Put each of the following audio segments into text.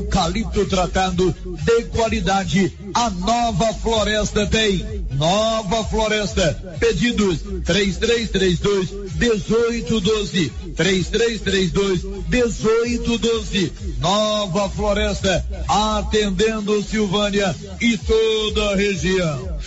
eucalipto tratado de qualidade. A nova floresta tem. Nova floresta. Pedidos 3332 1812. 3332 1812. Nova floresta. Atendendo Silvânia e toda a região.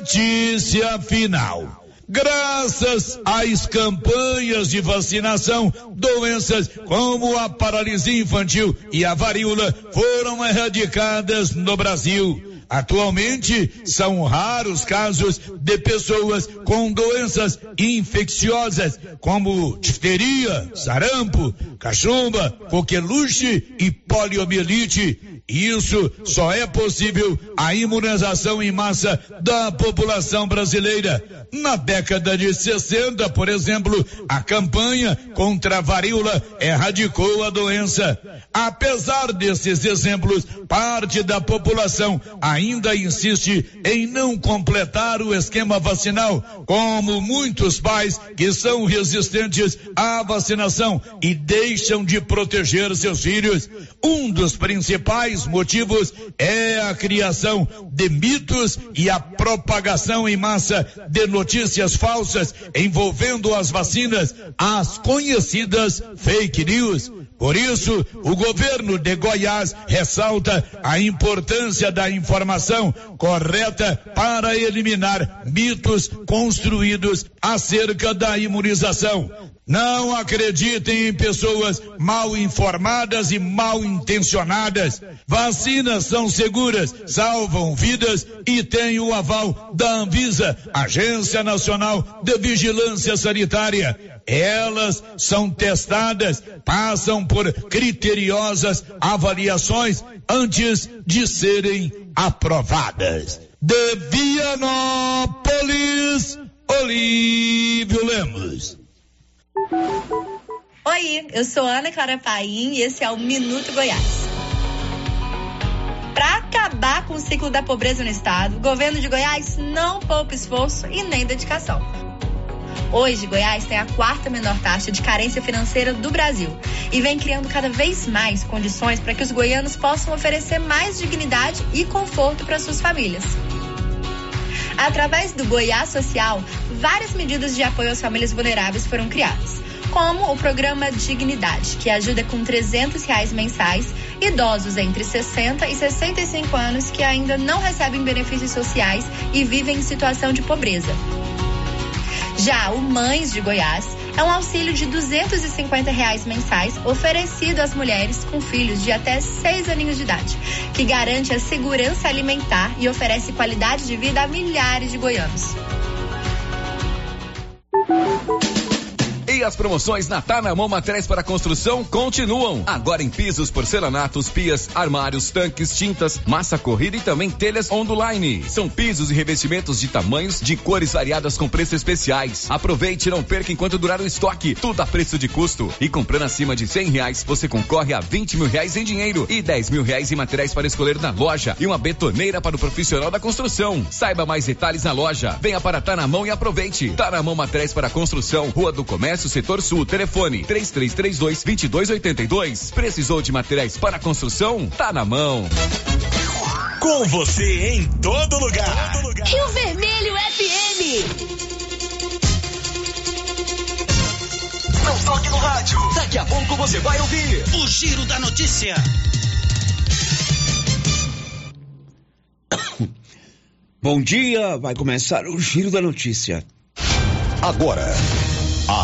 Notícia final. Graças às campanhas de vacinação, doenças como a paralisia infantil e a varíola foram erradicadas no Brasil. Atualmente, são raros casos de pessoas com doenças infecciosas, como difteria, sarampo, cachumba, coqueluche e poliomielite. Isso só é possível a imunização em massa da população brasileira. Na década de 60, por exemplo, a campanha contra a varíola erradicou a doença. Apesar desses exemplos, parte da população ainda insiste em não completar o esquema vacinal, como muitos pais que são resistentes à vacinação e deixam de proteger seus filhos. Um dos principais motivos é a criação de mitos e a propagação em massa de notícias falsas envolvendo as vacinas, as conhecidas fake news. Por isso, o governo de Goiás ressalta a importância da informação correta para eliminar mitos construídos acerca da imunização. Não acreditem em pessoas mal informadas e mal intencionadas. Vacinas são seguras, salvam vidas e têm o aval da Anvisa, Agência Nacional de Vigilância Sanitária. Elas são testadas, passam por criteriosas avaliações antes de serem aprovadas. De Vianópolis, Olívio Lemos. Oi, eu sou Ana Clara Paim e esse é o Minuto Goiás. Para acabar com o ciclo da pobreza no estado, o governo de Goiás não poupa esforço e nem dedicação. Hoje, Goiás tem a quarta menor taxa de carência financeira do Brasil e vem criando cada vez mais condições para que os goianos possam oferecer mais dignidade e conforto para suas famílias. Através do Goiás Social, várias medidas de apoio às famílias vulneráveis foram criadas, como o programa Dignidade, que ajuda com 300 reais mensais idosos entre 60 e 65 anos que ainda não recebem benefícios sociais e vivem em situação de pobreza. Já o Mães de Goiás é um auxílio de 250 reais mensais oferecido às mulheres com filhos de até 6 aninhos de idade, que garante a segurança alimentar e oferece qualidade de vida a milhares de goianos. E as promoções na Tá na Mão Materiais para Construção continuam. Agora em pisos, porcelanatos, pias, armários, tanques, tintas, massa corrida e também telhas onduline. São pisos e revestimentos de tamanhos, de cores variadas com preços especiais. Aproveite e não perca enquanto durar o estoque. Tudo a preço de custo. E comprando acima de cem reais, você concorre a 20 mil reais em dinheiro e 10 mil reais em materiais para escolher na loja e uma betoneira para o profissional da construção. Saiba mais detalhes na loja. Venha para Tá na Mão e aproveite. Tá na Mão Materiais para Construção, Rua do Comércio, Setor Sul, telefone 3332 2282. Precisou de materiais para construção? Tá na mão. Com você em todo lugar. Todo lugar. Rio Vermelho FM. Não toque no rádio. Daqui a pouco você vai ouvir o Giro da Notícia. Bom dia, vai começar o Giro da Notícia. Agora.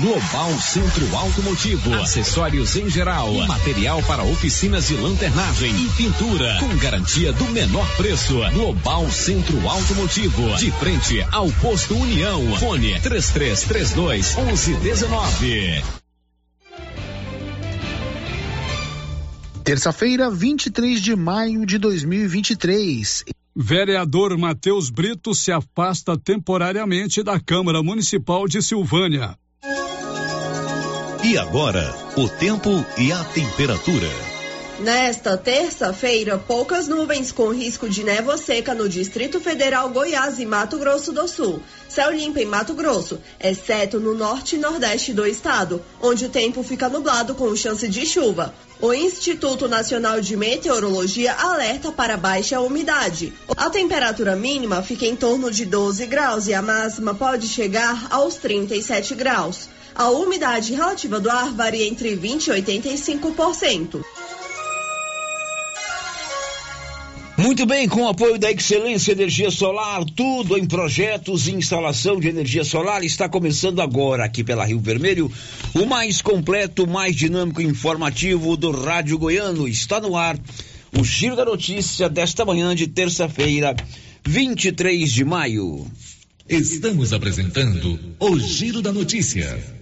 Global Centro Automotivo, acessórios em geral, material para oficinas de lanternagem e pintura, com garantia do menor preço. Global Centro Automotivo, de frente ao posto União. Fone 3332 1119. Terça-feira, 23 de maio de 2023. Vereador Matheus Brito se afasta temporariamente da Câmara Municipal de Silvânia. E agora, o tempo e a temperatura. Nesta terça-feira, poucas nuvens com risco de névoa seca no Distrito Federal, Goiás e Mato Grosso do Sul. Céu limpo em Mato Grosso, exceto no norte e nordeste do estado, onde o tempo fica nublado com chance de chuva. O Instituto Nacional de Meteorologia alerta para baixa umidade. A temperatura mínima fica em torno de 12 graus e a máxima pode chegar aos 37 graus. A umidade relativa do ar varia entre 20 e 85%. Muito bem, com o apoio da Excelência Energia Solar, tudo em projetos e instalação de energia solar está começando agora aqui pela Rio Vermelho. O mais completo, mais dinâmico e informativo do Rádio Goiano está no ar. O Giro da Notícia desta manhã de terça-feira, 23 de maio. Estamos apresentando o Giro da Notícia.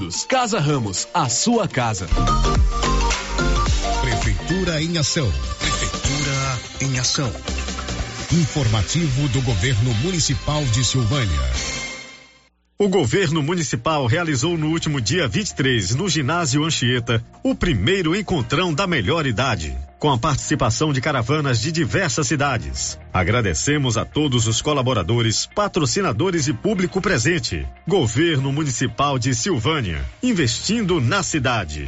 Unidos. Casa Ramos, a sua casa. Prefeitura em ação. Prefeitura em ação. Informativo do Governo Municipal de Silvânia. O governo municipal realizou no último dia 23, no ginásio Anchieta, o primeiro encontrão da melhor idade, com a participação de caravanas de diversas cidades. Agradecemos a todos os colaboradores, patrocinadores e público presente. Governo Municipal de Silvânia, investindo na cidade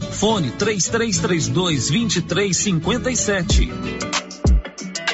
Fone 3332 2357.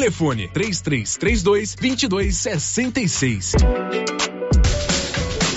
Telefone 3332 2266.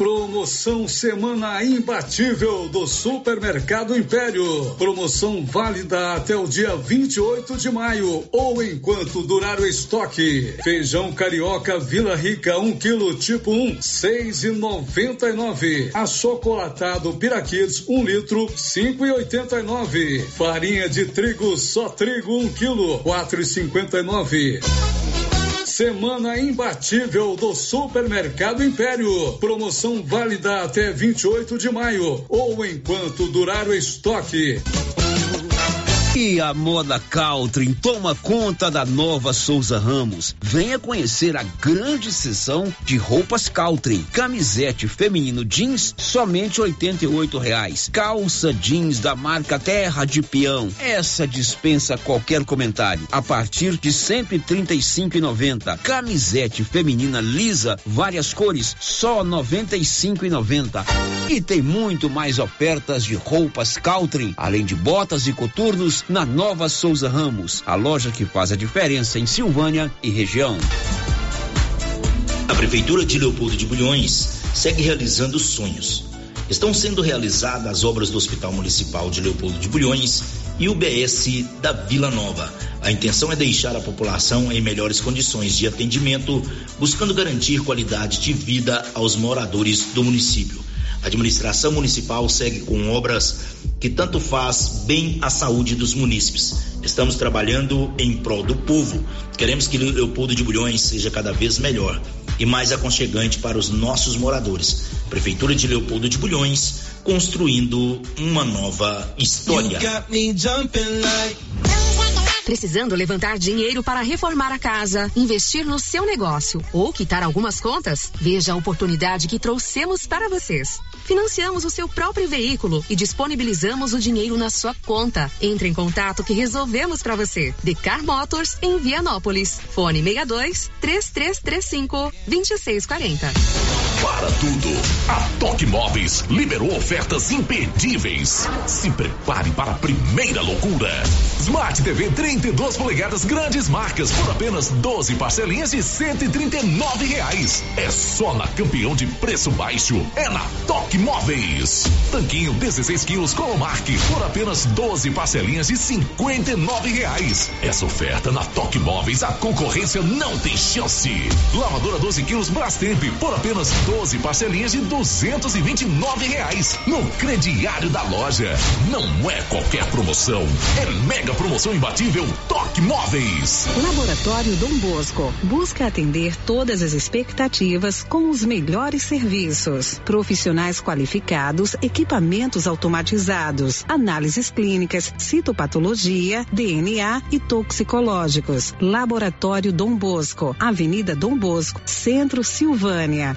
Promoção Semana Imbatível do Supermercado Império. Promoção válida até o dia 28 de maio ou enquanto durar o estoque. Feijão carioca Vila Rica 1 um quilo tipo 1, um, 6,99. Achocolatado Piraquids 1 um litro, 5,89. Farinha de trigo só trigo 1 um quilo, 4,59. Semana imbatível do Supermercado Império. Promoção válida até 28 de maio ou enquanto durar o estoque. E a moda Caltrim toma conta da nova Souza Ramos. Venha conhecer a grande seção de roupas Caltrim. Camisete feminino jeans, somente R$ reais. Calça jeans da marca Terra de Peão. Essa dispensa qualquer comentário. A partir de R$ noventa. Camisete feminina lisa, várias cores, só noventa. E tem muito mais ofertas de roupas Caltrim, além de botas e coturnos na Nova Souza Ramos, a loja que faz a diferença em Silvânia e região. A Prefeitura de Leopoldo de Bulhões segue realizando sonhos. Estão sendo realizadas as obras do Hospital Municipal de Leopoldo de Bulhões e o BS da Vila Nova. A intenção é deixar a população em melhores condições de atendimento, buscando garantir qualidade de vida aos moradores do município. A administração municipal segue com obras que tanto faz bem à saúde dos munícipes. Estamos trabalhando em prol do povo. Queremos que Leopoldo de Bulhões seja cada vez melhor e mais aconchegante para os nossos moradores. Prefeitura de Leopoldo de Bulhões, construindo uma nova história. Precisando levantar dinheiro para reformar a casa, investir no seu negócio ou quitar algumas contas? Veja a oportunidade que trouxemos para vocês. Financiamos o seu próprio veículo e disponibilizamos o dinheiro na sua conta. Entre em contato que resolvemos para você. Decar Motors em Vianópolis. Fone 62 3335 2640. Para tudo, a Toque Móveis liberou ofertas imperdíveis. Se prepare para a primeira loucura. Smart TV 32 polegadas grandes marcas por apenas 12 parcelinhas de 139 reais. É só na campeão de preço baixo. É na Toque Móveis. Tanquinho 16 quilos Colomark por apenas 12 parcelinhas de 59 reais. Essa oferta na Toque Móveis, a concorrência não tem chance. Lavadora 12 quilos Brastemp por apenas 12 parcelinhas de 229 reais. No crediário da loja. Não é qualquer promoção. É mega promoção imbatível Toque Móveis. Laboratório Dom Bosco busca atender todas as expectativas com os melhores serviços. Profissionais qualificados, equipamentos automatizados, análises clínicas, citopatologia, DNA e toxicológicos. Laboratório Dom Bosco, Avenida Dom Bosco, Centro Silvânia.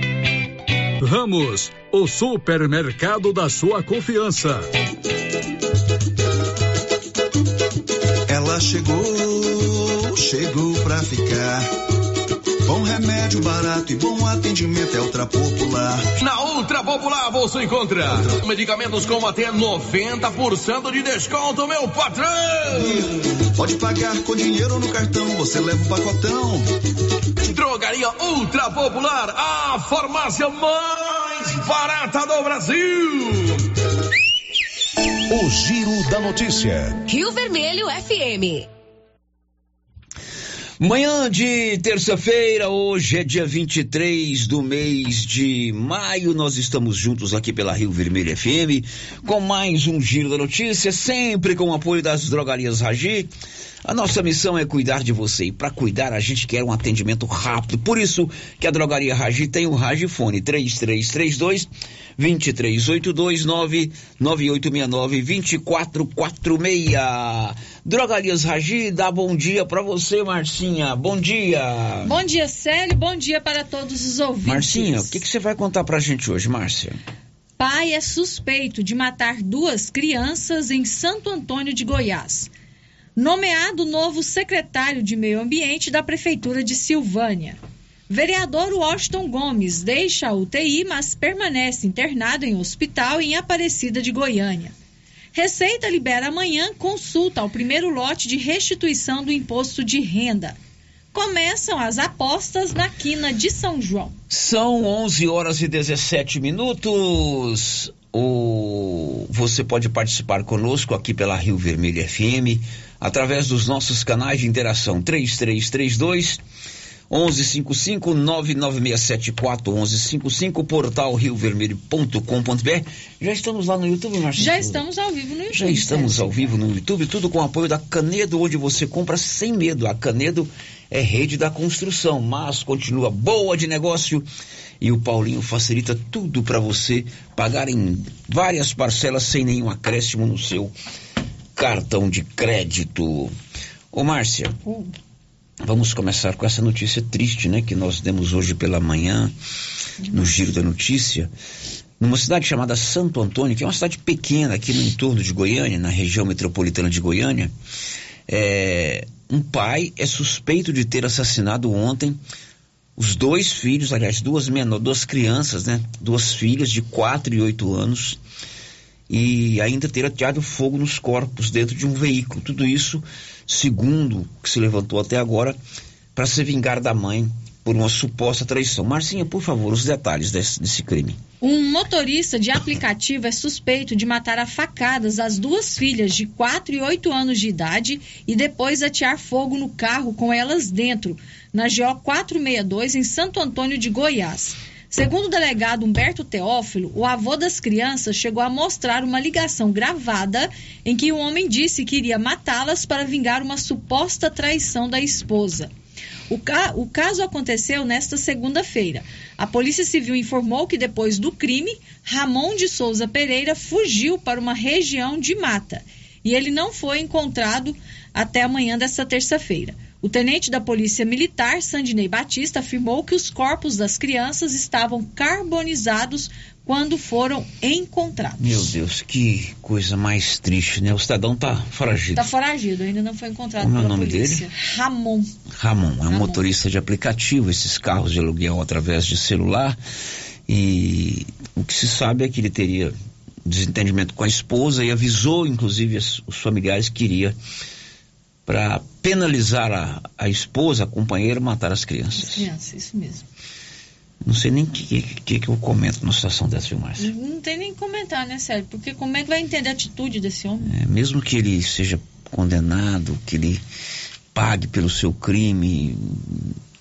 Ramos, o supermercado da sua confiança. Ela chegou, chegou pra ficar. Bom remédio barato e bom atendimento é Ultra Popular. Na Ultra Popular você encontra medicamentos com até 90% de desconto, meu patrão! Pode pagar com dinheiro ou no cartão, você leva o pacotão. Drogaria Ultra Popular, a farmácia mais barata do Brasil. O Giro da Notícia. Rio Vermelho FM. Manhã de terça-feira, hoje é dia 23 do mês de maio. Nós estamos juntos aqui pela Rio Vermelho FM com mais um Giro da Notícia, sempre com o apoio das drogarias Ragi. A nossa missão é cuidar de você e para cuidar a gente quer um atendimento rápido. Por isso que a drogaria Ragi tem o Ragifone 3332 2382 99869 2446. Drogarias Ragi, dá bom dia para você, Marcinha. Bom dia. Bom dia, Célio. Bom dia para todos os ouvintes. Marcinha, o que, que você vai contar pra gente hoje, Márcia? Pai é suspeito de matar duas crianças em Santo Antônio de Goiás. Nomeado novo secretário de Meio Ambiente da Prefeitura de Silvânia. Vereador Washington Gomes deixa a UTI, mas permanece internado em hospital em Aparecida de Goiânia. Receita libera amanhã consulta ao primeiro lote de restituição do imposto de renda. Começam as apostas na quina de São João. São 11 horas e 17 minutos. O... Você pode participar conosco aqui pela Rio Vermelho FM através dos nossos canais de interação 3332 1155 99674 1155 portal riovermelho.com.br. Já estamos lá no YouTube, Marcelo? Já estamos ao vivo no YouTube. Já estamos ao vivo no YouTube, tudo com o apoio da Canedo, onde você compra sem medo. A Canedo é rede da construção, mas continua boa de negócio e o Paulinho facilita tudo para você pagar em várias parcelas sem nenhum acréscimo no seu cartão de crédito. Ô Márcia, vamos começar com essa notícia triste, né, que nós demos hoje pela manhã no Giro da Notícia. Numa cidade chamada Santo Antônio, que é uma cidade pequena aqui no entorno de Goiânia, na região metropolitana de Goiânia, é, um pai é suspeito de ter assassinado ontem os dois filhos, aliás, duas menores, duas crianças, né? Duas filhas de 4 e 8 anos e ainda ter ateado fogo nos corpos dentro de um veículo. Tudo isso, segundo que se levantou até agora, para se vingar da mãe por uma suposta traição. Marcinha, por favor, os detalhes desse, desse crime. Um motorista de aplicativo é suspeito de matar a facadas as duas filhas de 4 e 8 anos de idade e depois atear fogo no carro com elas dentro, na GO 462, em Santo Antônio de Goiás. Segundo o delegado Humberto Teófilo, o avô das crianças chegou a mostrar uma ligação gravada em que o homem disse que iria matá-las para vingar uma suposta traição da esposa. O, ca o, caso aconteceu nesta segunda-feira. A Polícia Civil informou que depois do crime, Ramon de Souza Pereira fugiu para uma região de mata e ele não foi encontrado até amanhã desta terça-feira. O tenente da Polícia Militar, Sandinei Batista, afirmou que os corpos das crianças estavam carbonizados quando foram encontrados. Meu Deus, que coisa mais triste, né? O cidadão tá foragido. Tá foragido, ainda não foi encontrado Como é o pela nome polícia. dele? Ramon. Ramon, é um Ramon. motorista de aplicativo, esses carros de aluguel através de celular. E o que se sabe é que ele teria desentendimento com a esposa e avisou, inclusive, os familiares que iria para penalizar a, a esposa, a companheira, matar as crianças. Criança, isso mesmo. Não sei nem o que, que, que eu comento numa situação dessa, viu, Márcia? Não tem nem que comentar, né, Sérgio? Porque como é que vai entender a atitude desse homem? É, mesmo que ele seja condenado, que ele pague pelo seu crime,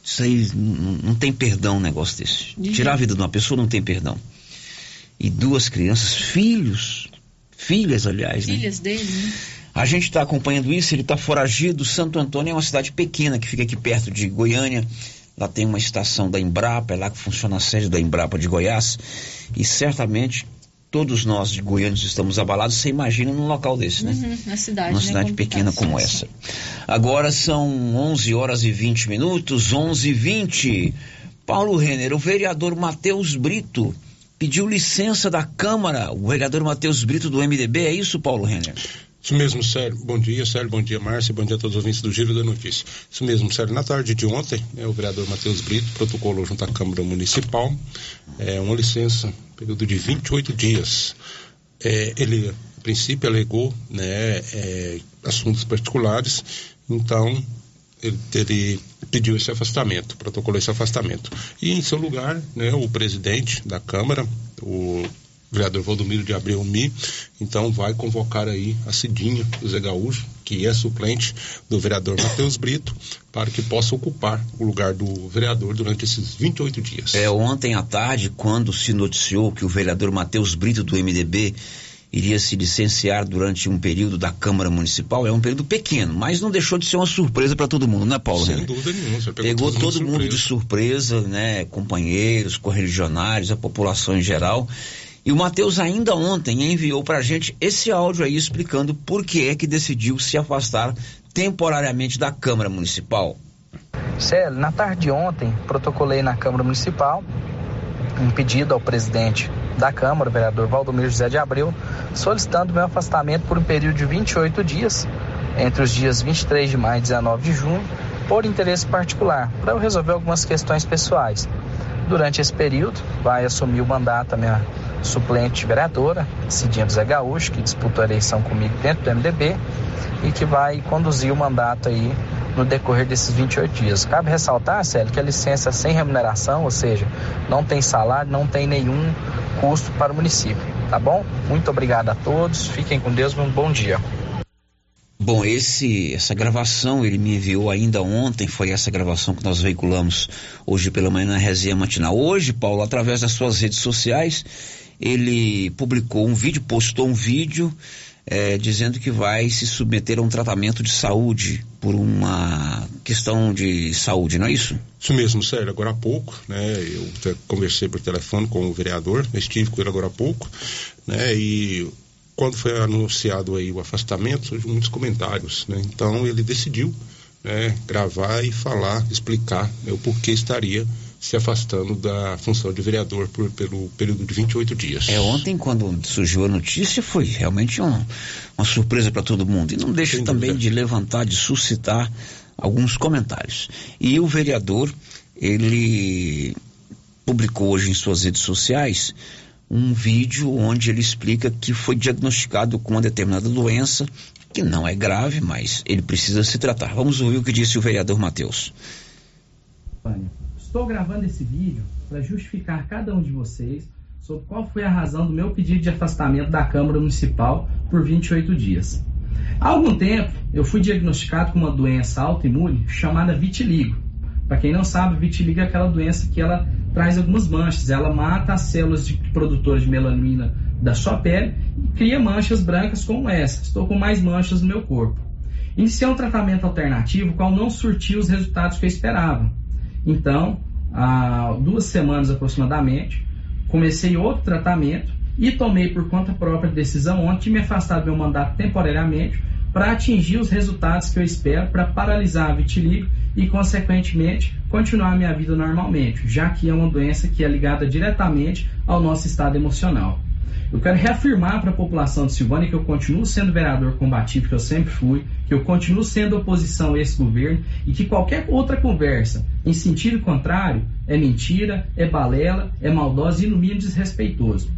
isso aí não, não tem perdão um negócio desse. De Tirar a jeito. vida de uma pessoa não tem perdão. e duas crianças, filhos, filhas, aliás, né? Filhas dele, né? A gente está acompanhando isso, ele está foragido. Santo Antônio é uma cidade pequena que fica aqui perto de Goiânia. Lá tem uma estação da Embrapa, é lá que funciona a sede da Embrapa de Goiás. E certamente todos nós de Goiânia estamos abalados. Você imagina num local desse, né? Uhum, na cidade, Uma né? cidade pequena como essa. Agora são 11 horas e 20 minutos, 11 e 20. Paulo Renner, o vereador Matheus Brito pediu licença da Câmara. O vereador Matheus Brito do MDB, é isso, Paulo Renner? Isso mesmo, Sérgio. Bom dia, Sérgio. Bom dia, Márcia. Bom dia a todos os ouvintes do Giro da Notícia. Isso mesmo, Sérgio. Na tarde de ontem, né, o vereador Matheus Brito protocolou junto à Câmara Municipal é, uma licença, período de 28 dias. É, ele, a princípio, alegou né, é, assuntos particulares, então ele, ele pediu esse afastamento, protocolou esse afastamento. E em seu lugar, né, o presidente da Câmara, o vereador Valdomiro de Abreu Mi, então vai convocar aí a Cidinha, o Zé Gaúcho, que é suplente do vereador Matheus Brito, para que possa ocupar o lugar do vereador durante esses 28 dias. É, ontem à tarde, quando se noticiou que o vereador Matheus Brito do MDB iria se licenciar durante um período da Câmara Municipal, é um período pequeno, mas não deixou de ser uma surpresa para todo mundo, né, Paulo? Sem dúvida nenhuma. Você Pegou todo todo mundo mundo de surpresa, né? Companheiros, correligionários, a população em geral. E o Matheus ainda ontem enviou para a gente esse áudio aí explicando por que é que decidiu se afastar temporariamente da Câmara Municipal. Célio, na tarde de ontem, protocolei na Câmara Municipal um pedido ao presidente da Câmara, o vereador Valdomiro José de Abreu, solicitando meu afastamento por um período de 28 dias, entre os dias 23 de maio e 19 de junho, por interesse particular, para eu resolver algumas questões pessoais. Durante esse período, vai assumir o mandato a minha suplente vereadora, Cidinha do Zé Gaúcho, que disputou a eleição comigo dentro do MDB e que vai conduzir o mandato aí no decorrer desses 28 dias. Cabe ressaltar, Célio, que a licença é sem remuneração, ou seja, não tem salário, não tem nenhum custo para o município, tá bom? Muito obrigado a todos, fiquem com Deus, um bom dia. Bom, esse, essa gravação ele me enviou ainda ontem, foi essa gravação que nós veiculamos hoje pela manhã na resenha matinal. Hoje, Paulo, através das suas redes sociais, ele publicou um vídeo, postou um vídeo eh, dizendo que vai se submeter a um tratamento de saúde por uma questão de saúde, não é isso? Isso mesmo, Sérgio. Agora há pouco, né? Eu conversei por telefone com o vereador, estive com ele agora há pouco, né? E quando foi anunciado aí o afastamento, surgiu muitos comentários, né? Então ele decidiu, né? Gravar e falar, explicar né, o porquê estaria se afastando da função de vereador por, pelo período de 28 dias. É, ontem quando surgiu a notícia foi realmente um- uma surpresa para todo mundo. E não deixa também de levantar, de suscitar alguns comentários. E o vereador, ele publicou hoje em suas redes sociais um vídeo onde ele explica que foi diagnosticado com uma determinada doença que não é grave, mas ele precisa se tratar. Vamos ouvir o que disse o vereador Matheus. Estou gravando esse vídeo para justificar cada um de vocês sobre qual foi a razão do meu pedido de afastamento da Câmara Municipal por 28 dias. Há algum tempo, eu fui diagnosticado com uma doença autoimune chamada vitiligo. Para quem não sabe, vitiligo é aquela doença que ela traz algumas manchas. Ela mata as células de produtoras de melanina da sua pele e cria manchas brancas como essa. Estou com mais manchas no meu corpo. Iniciei um tratamento alternativo, qual não surtiu os resultados que eu esperava. Então, há duas semanas aproximadamente, comecei outro tratamento e tomei por conta própria a decisão ontem de me afastar do meu mandato temporariamente para atingir os resultados que eu espero para paralisar a vitiligo e, consequentemente, continuar a minha vida normalmente, já que é uma doença que é ligada diretamente ao nosso estado emocional. Eu quero reafirmar para a população de Silvânia que eu continuo sendo vereador combativo, que eu sempre fui, que eu continuo sendo oposição a esse governo e que qualquer outra conversa em sentido contrário é mentira, é balela, é maldosa e, no mínimo, desrespeitoso.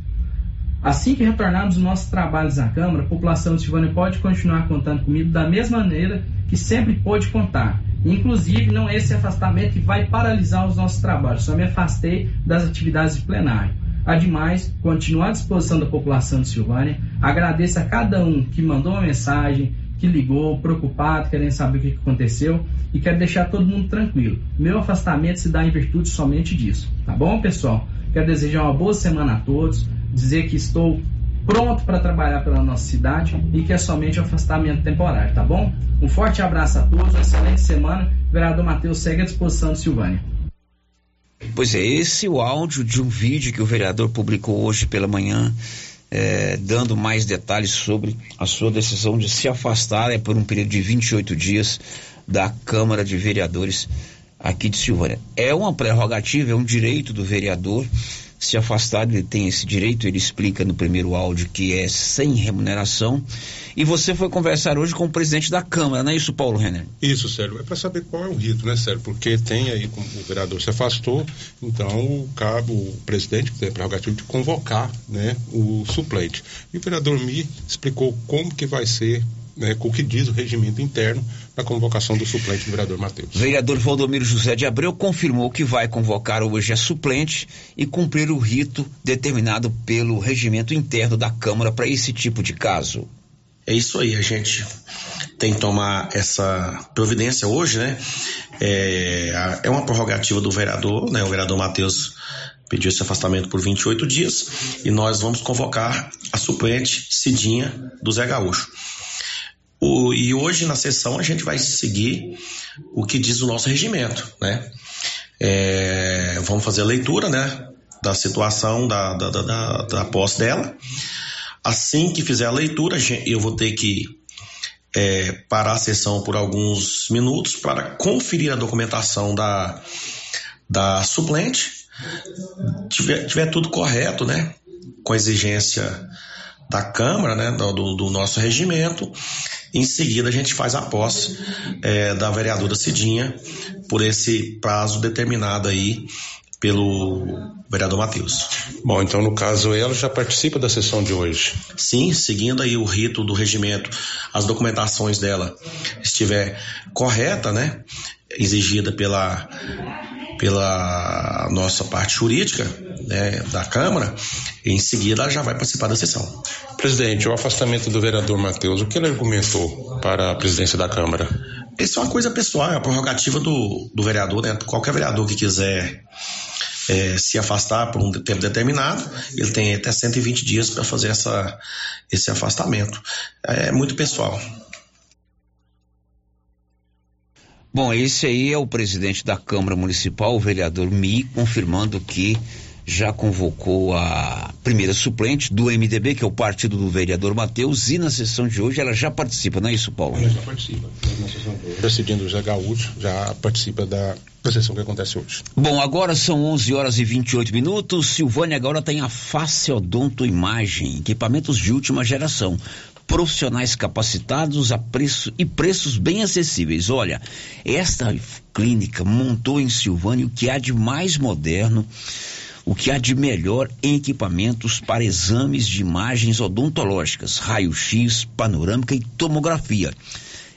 Assim que retornarmos os nossos trabalhos na Câmara, a população de Silvânia pode continuar contando comigo da mesma maneira que sempre pôde contar. Inclusive, não é esse afastamento que vai paralisar os nossos trabalhos, só me afastei das atividades de plenário. Ademais, continuo à disposição da população de Silvânia. Agradeço a cada um que mandou uma mensagem, que ligou, preocupado, querendo saber o que aconteceu e quero deixar todo mundo tranquilo. Meu afastamento se dá em virtude somente disso. Tá bom, pessoal? Quero desejar uma boa semana a todos. dizer que estou pronto para trabalhar pela nossa cidade e que é somente um afastamento temporário, tá bom? Um forte abraço a todos, uma excelente semana. O vereador Matheus segue à disposição de Silvânia. Pois é, esse é o áudio de um vídeo que o vereador publicou hoje pela manhã, é, dando mais detalhes sobre a sua decisão de se afastar é, por um período de 28 dias da Câmara de Vereadores aqui de Silvânia. É uma prerrogativa, é um direito do vereador se afastar, ele tem esse direito, ele explica no primeiro áudio que é sem remuneração. E você foi conversar hoje com o presidente da Câmara, não é isso, Paulo Renner? Isso, Sérgio. É para saber qual é o rito, né, Sérgio? Porque tem aí, como o vereador se afastou, então o cabo, o presidente, que tem a prerrogativa de convocar né, o suplente. E o vereador Mi explicou como que vai ser né, com o que diz o regimento interno da convocação do suplente do vereador Matheus. Vereador Valdomiro José de Abreu confirmou que vai convocar hoje a suplente e cumprir o rito determinado pelo regimento interno da Câmara para esse tipo de caso. É isso aí, a gente tem que tomar essa providência hoje, né? É, é uma prerrogativa do vereador, né? O vereador Matheus pediu esse afastamento por 28 dias e nós vamos convocar a suplente Cidinha do Zé Gaúcho. O, e hoje na sessão a gente vai seguir o que diz o nosso regimento, né? É, vamos fazer a leitura, né? Da situação da, da, da, da posse dela. Assim que fizer a leitura, eu vou ter que é, parar a sessão por alguns minutos para conferir a documentação da, da suplente. Tiver, tiver tudo correto, né? Com a exigência da Câmara, né? Do, do nosso regimento em seguida, a gente faz a posse é, da vereadora Cidinha por esse prazo determinado aí pelo vereador Matheus. Bom, então no caso ela já participa da sessão de hoje? Sim, seguindo aí o rito do regimento, as documentações dela estiver correta, né, exigida pela pela nossa parte jurídica né, da Câmara, em seguida ela já vai participar da sessão. Presidente, o afastamento do vereador Matheus, o que ele argumentou para a presidência da Câmara? Isso é uma coisa pessoal, é a prerrogativa do, do vereador, né? Qualquer vereador que quiser é, se afastar por um tempo determinado, ele tem até 120 dias para fazer essa, esse afastamento. É muito pessoal. Bom, esse aí é o presidente da Câmara Municipal, o vereador Mi, confirmando que já convocou a primeira suplente do MDB, que é o partido do vereador Matheus, e na sessão de hoje ela já participa, não é isso, Paulo? Ela já participa. Hoje. Decidindo já Gaúcho, já participa da, da sessão que acontece hoje. Bom, agora são 11 horas e 28 minutos. Silvânia agora tem a Face Odonto Imagem, equipamentos de última geração profissionais capacitados a preço e preços bem acessíveis. Olha, esta clínica montou em Silvânia o que há de mais moderno, o que há de melhor em equipamentos para exames de imagens odontológicas, raio-x, panorâmica e tomografia.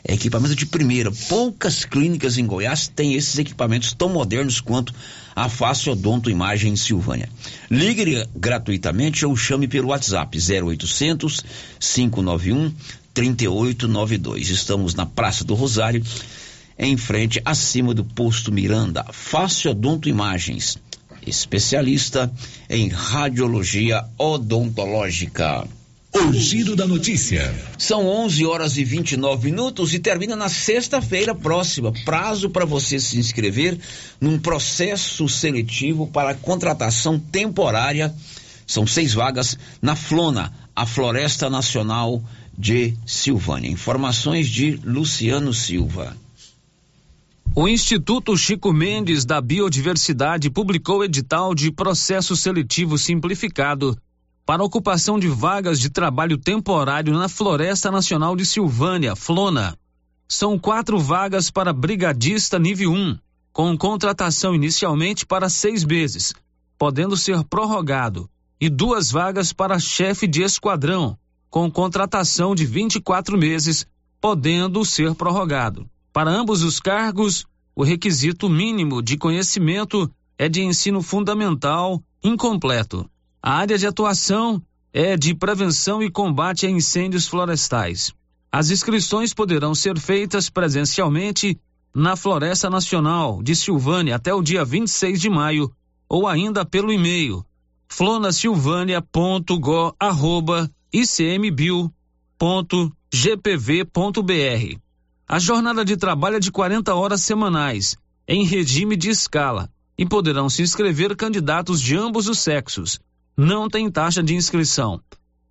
É equipamento de primeira. Poucas clínicas em Goiás têm esses equipamentos tão modernos quanto a Fácil Odonto Imagem em Silvânia. Ligue gratuitamente ou chame pelo WhatsApp 0800 591 3892. Estamos na Praça do Rosário, em frente, acima do posto Miranda. Fácil Odonto Imagens, especialista em radiologia odontológica. O Giro da Notícia. São 11 horas e 29 minutos e termina na sexta-feira próxima. Prazo para você se inscrever num processo seletivo para contratação temporária. São seis vagas na Flona, a Floresta Nacional de Silvânia. Informações de Luciano Silva. O Instituto Chico Mendes da Biodiversidade publicou edital de processo seletivo simplificado para ocupação de vagas de trabalho temporário na Floresta Nacional de Silvânia, Flona. São quatro vagas para brigadista nível 1, com contratação inicialmente para seis meses, podendo ser prorrogado, e duas vagas para chefe de esquadrão, com contratação de 24 meses, podendo ser prorrogado. Para ambos os cargos, o requisito mínimo de conhecimento é de ensino fundamental incompleto. A área de atuação é de prevenção e combate a incêndios florestais. As inscrições poderão ser feitas presencialmente na Floresta Nacional de Silvânia até o dia 26 de maio ou ainda pelo e-mail flonasilvânia.go@icmbio.gpv.br. A jornada de trabalho é de 40 horas semanais, em regime de escala, e poderão se inscrever candidatos de ambos os sexos. Não tem taxa de inscrição.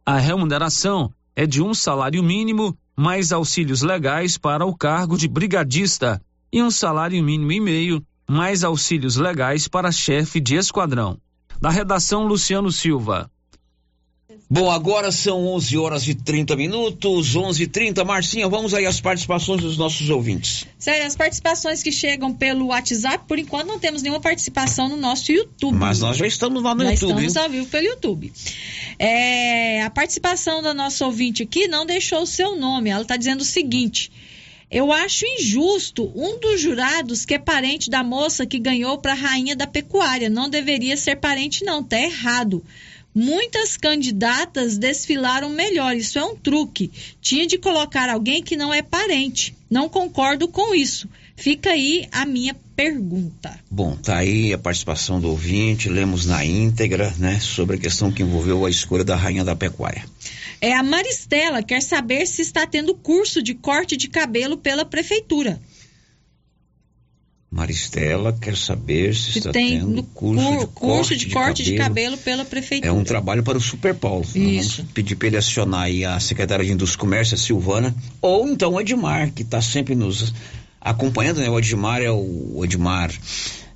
A remuneração é de um salário mínimo mais auxílios legais para o cargo de brigadista e um salário mínimo e meio mais auxílios legais para chefe de esquadrão. Da redação Luciano Silva. Bom, agora são 11 horas e 30 minutos, 11 e 30 Marcinha, vamos aí às participações dos nossos ouvintes. Sério, as participações que chegam pelo WhatsApp, por enquanto não temos nenhuma participação no nosso YouTube. Mas nós já estamos lá no já YouTube. estamos ao vivo pelo YouTube. É, a participação da nossa ouvinte aqui não deixou o seu nome. Ela está dizendo o seguinte. Eu acho injusto um dos jurados que é parente da moça que ganhou para a rainha da pecuária. Não deveria ser parente, não. Tá errado. Muitas candidatas desfilaram melhor. Isso é um truque. Tinha de colocar alguém que não é parente. Não concordo com isso. Fica aí a minha pergunta. Bom, tá aí a participação do ouvinte, lemos na íntegra, né, sobre a questão que envolveu a escolha da rainha da pecuária. É a Maristela quer saber se está tendo curso de corte de cabelo pela prefeitura. Maristela quer saber se, Se está tem tendo curso, cur- de, curso corte de corte de cabelo pela prefeitura. É um trabalho para o Super Paulo. Isso. Vamos pedir para ele acionar aí a secretária de Indústria e Comércio, a Silvana, ou então o Edmar, que está sempre nos acompanhando, né? O Edmar é o, o Edmar,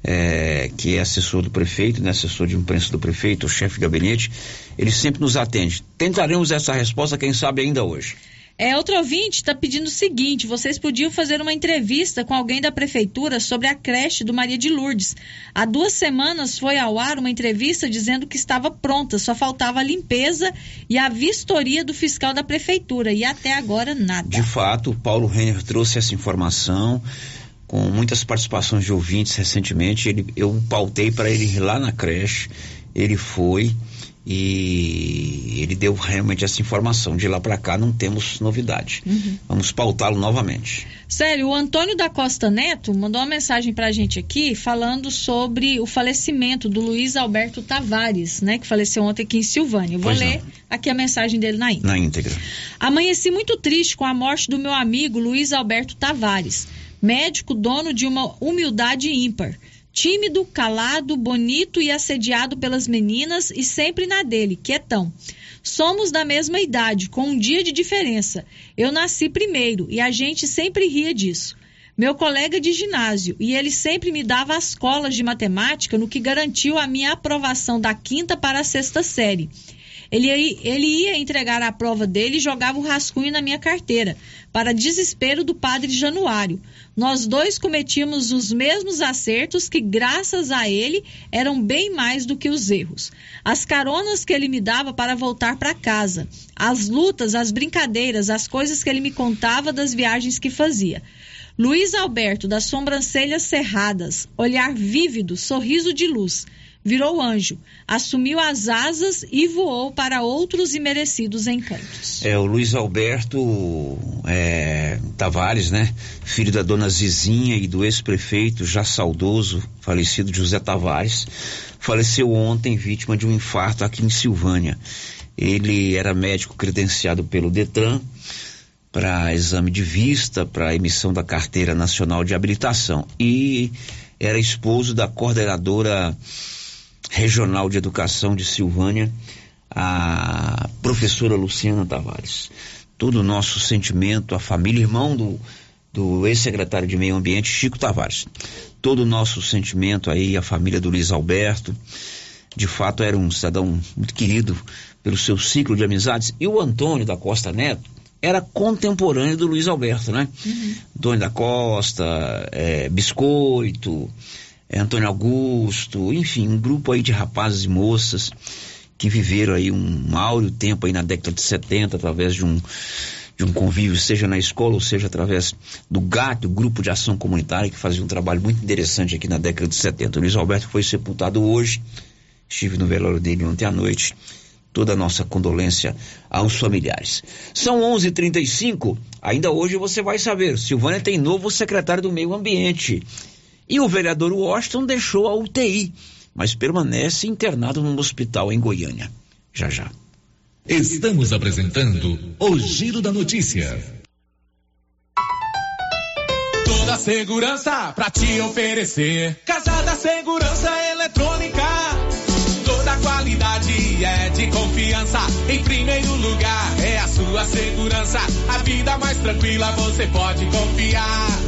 é, que é assessor do prefeito, né? Assessor de imprensa do prefeito, o chefe de gabinete. Ele sempre nos atende. Tentaremos essa resposta, quem sabe ainda hoje. É, outro ouvinte está pedindo o seguinte: vocês podiam fazer uma entrevista com alguém da prefeitura sobre a creche do Maria de Lourdes. Há duas semanas foi ao ar uma entrevista dizendo que estava pronta, só faltava a limpeza e a vistoria do fiscal da prefeitura. E até agora nada. De fato, o Paulo Renner trouxe essa informação com muitas participações de ouvintes recentemente. Ele, eu pautei para ele ir lá na creche, ele foi e ele deu realmente essa informação. De lá para cá não temos novidade. Uhum. Vamos pautá-lo novamente. Sério, o Antônio da Costa Neto mandou uma mensagem pra gente aqui falando sobre o falecimento do Luiz Alberto Tavares, né? Que faleceu ontem aqui em Silvânia. Eu vou Pois não. ler aqui a mensagem dele na íntegra. Na íntegra. Amanheci muito triste com a morte do meu amigo Luiz Alberto Tavares, médico dono de uma humildade ímpar. Tímido, calado, bonito e assediado pelas meninas e sempre na dele, quietão. Somos da mesma idade, com um dia de diferença. Eu nasci primeiro e a gente sempre ria disso. Meu colega de ginásio, e ele sempre me dava as colas de matemática no que garantiu a minha aprovação da quinta para a sexta série. Ele, ele ia entregar a prova dele e jogava o rascunho na minha carteira, para desespero do padre Januário. Nós dois cometíamos os mesmos acertos que, graças a ele, eram bem mais do que os erros. As caronas que ele me dava para voltar para casa, as lutas, as brincadeiras, as coisas que ele me contava das viagens que fazia. Luiz Alberto, das sobrancelhas cerradas, olhar vívido, sorriso de luz. Virou anjo, assumiu as asas e voou para outros imerecidos encantos. É o Luiz Alberto é, Tavares, né? Filho da dona Zizinha e do ex-prefeito já saudoso, falecido José Tavares, faleceu ontem vítima de um infarto aqui em Silvânia. Ele era médico credenciado pelo Detran para exame de vista, para emissão da carteira nacional de habilitação e era esposo da coordenadora regional de educação de Silvânia, a professora Luciana Tavares. Todo o nosso sentimento, a família, irmão do, do ex-secretário de Meio Ambiente, Chico Tavares. Todo o nosso sentimento aí, a família do Luiz Alberto. De fato, era um cidadão muito querido pelo seu ciclo de amizades. E o Antônio da Costa Neto era contemporâneo do Luiz Alberto, né? Uhum. Da Costa, é, Biscoito, Antônio Augusto, enfim, um grupo aí de rapazes e moças que viveram aí um áureo tempo aí na década de 70 através de um de um convívio, seja na escola ou seja através do GAT, o Grupo de Ação Comunitária, que fazia um trabalho muito interessante aqui na década de 70. O Luiz Alberto foi sepultado hoje, estive no velório dele ontem à noite. Toda a nossa condolência aos familiares. São 11:35. h 35 ainda hoje você vai saber, Silvânia tem novo secretário do Meio Ambiente. E o vereador Washington deixou a UTI. mas permanece internado num hospital em Goiânia. Já já. Estamos apresentando o Giro da Notícia. Toda segurança pra te oferecer. Casa da Segurança Eletrônica. Toda qualidade é de confiança. Em primeiro lugar é a sua segurança. A vida mais tranquila você pode confiar.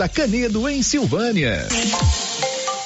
da Canedo, em Silvânia.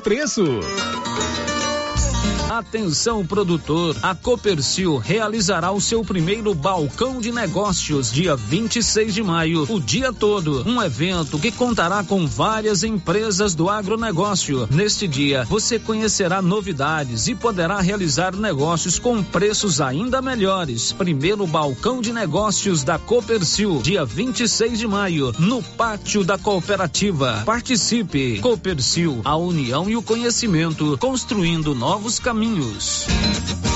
preço. Atenção produtor, a Copercil realizará o seu primeiro balcão de negócios dia 26 de maio, o dia todo. Um evento que contará com várias empresas do agronegócio. Neste dia, você conhecerá novidades e poderá realizar negócios com preços ainda melhores. Primeiro balcão de negócios da Copercil, dia 26 de maio, no pátio da cooperativa. Participe. Copercil, a união e o conhecimento, construindo novos caminhos caminhos.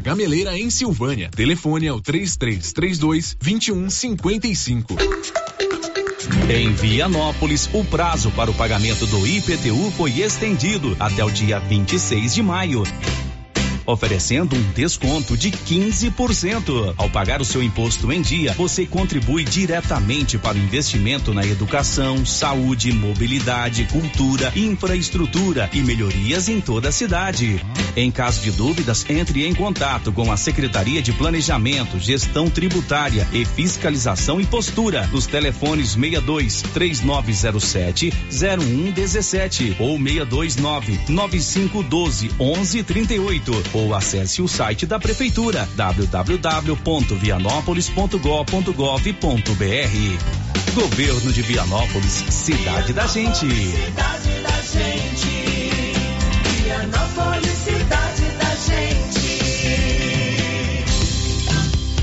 Gameleira em Silvânia. Telefone ao 3332 2155. Em Vianópolis, o prazo para o pagamento do IPTU foi estendido até o dia 26 de maio oferecendo um desconto de 15%. Ao pagar o seu imposto em dia, você contribui diretamente para o investimento na educação, saúde, mobilidade, cultura, infraestrutura e melhorias em toda a cidade. Em caso de dúvidas, entre em contato com a Secretaria de Planejamento, Gestão Tributária e Fiscalização e Postura nos telefones 62 3907 0117 ou 629 9512 1138 ou acesse o site da prefeitura www.vianopolis.gov.br. Governo de Vianópolis, cidade da gente. Cidade da gente. Vianópolis, cidade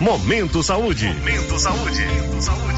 Momento Saúde. Momento Saúde.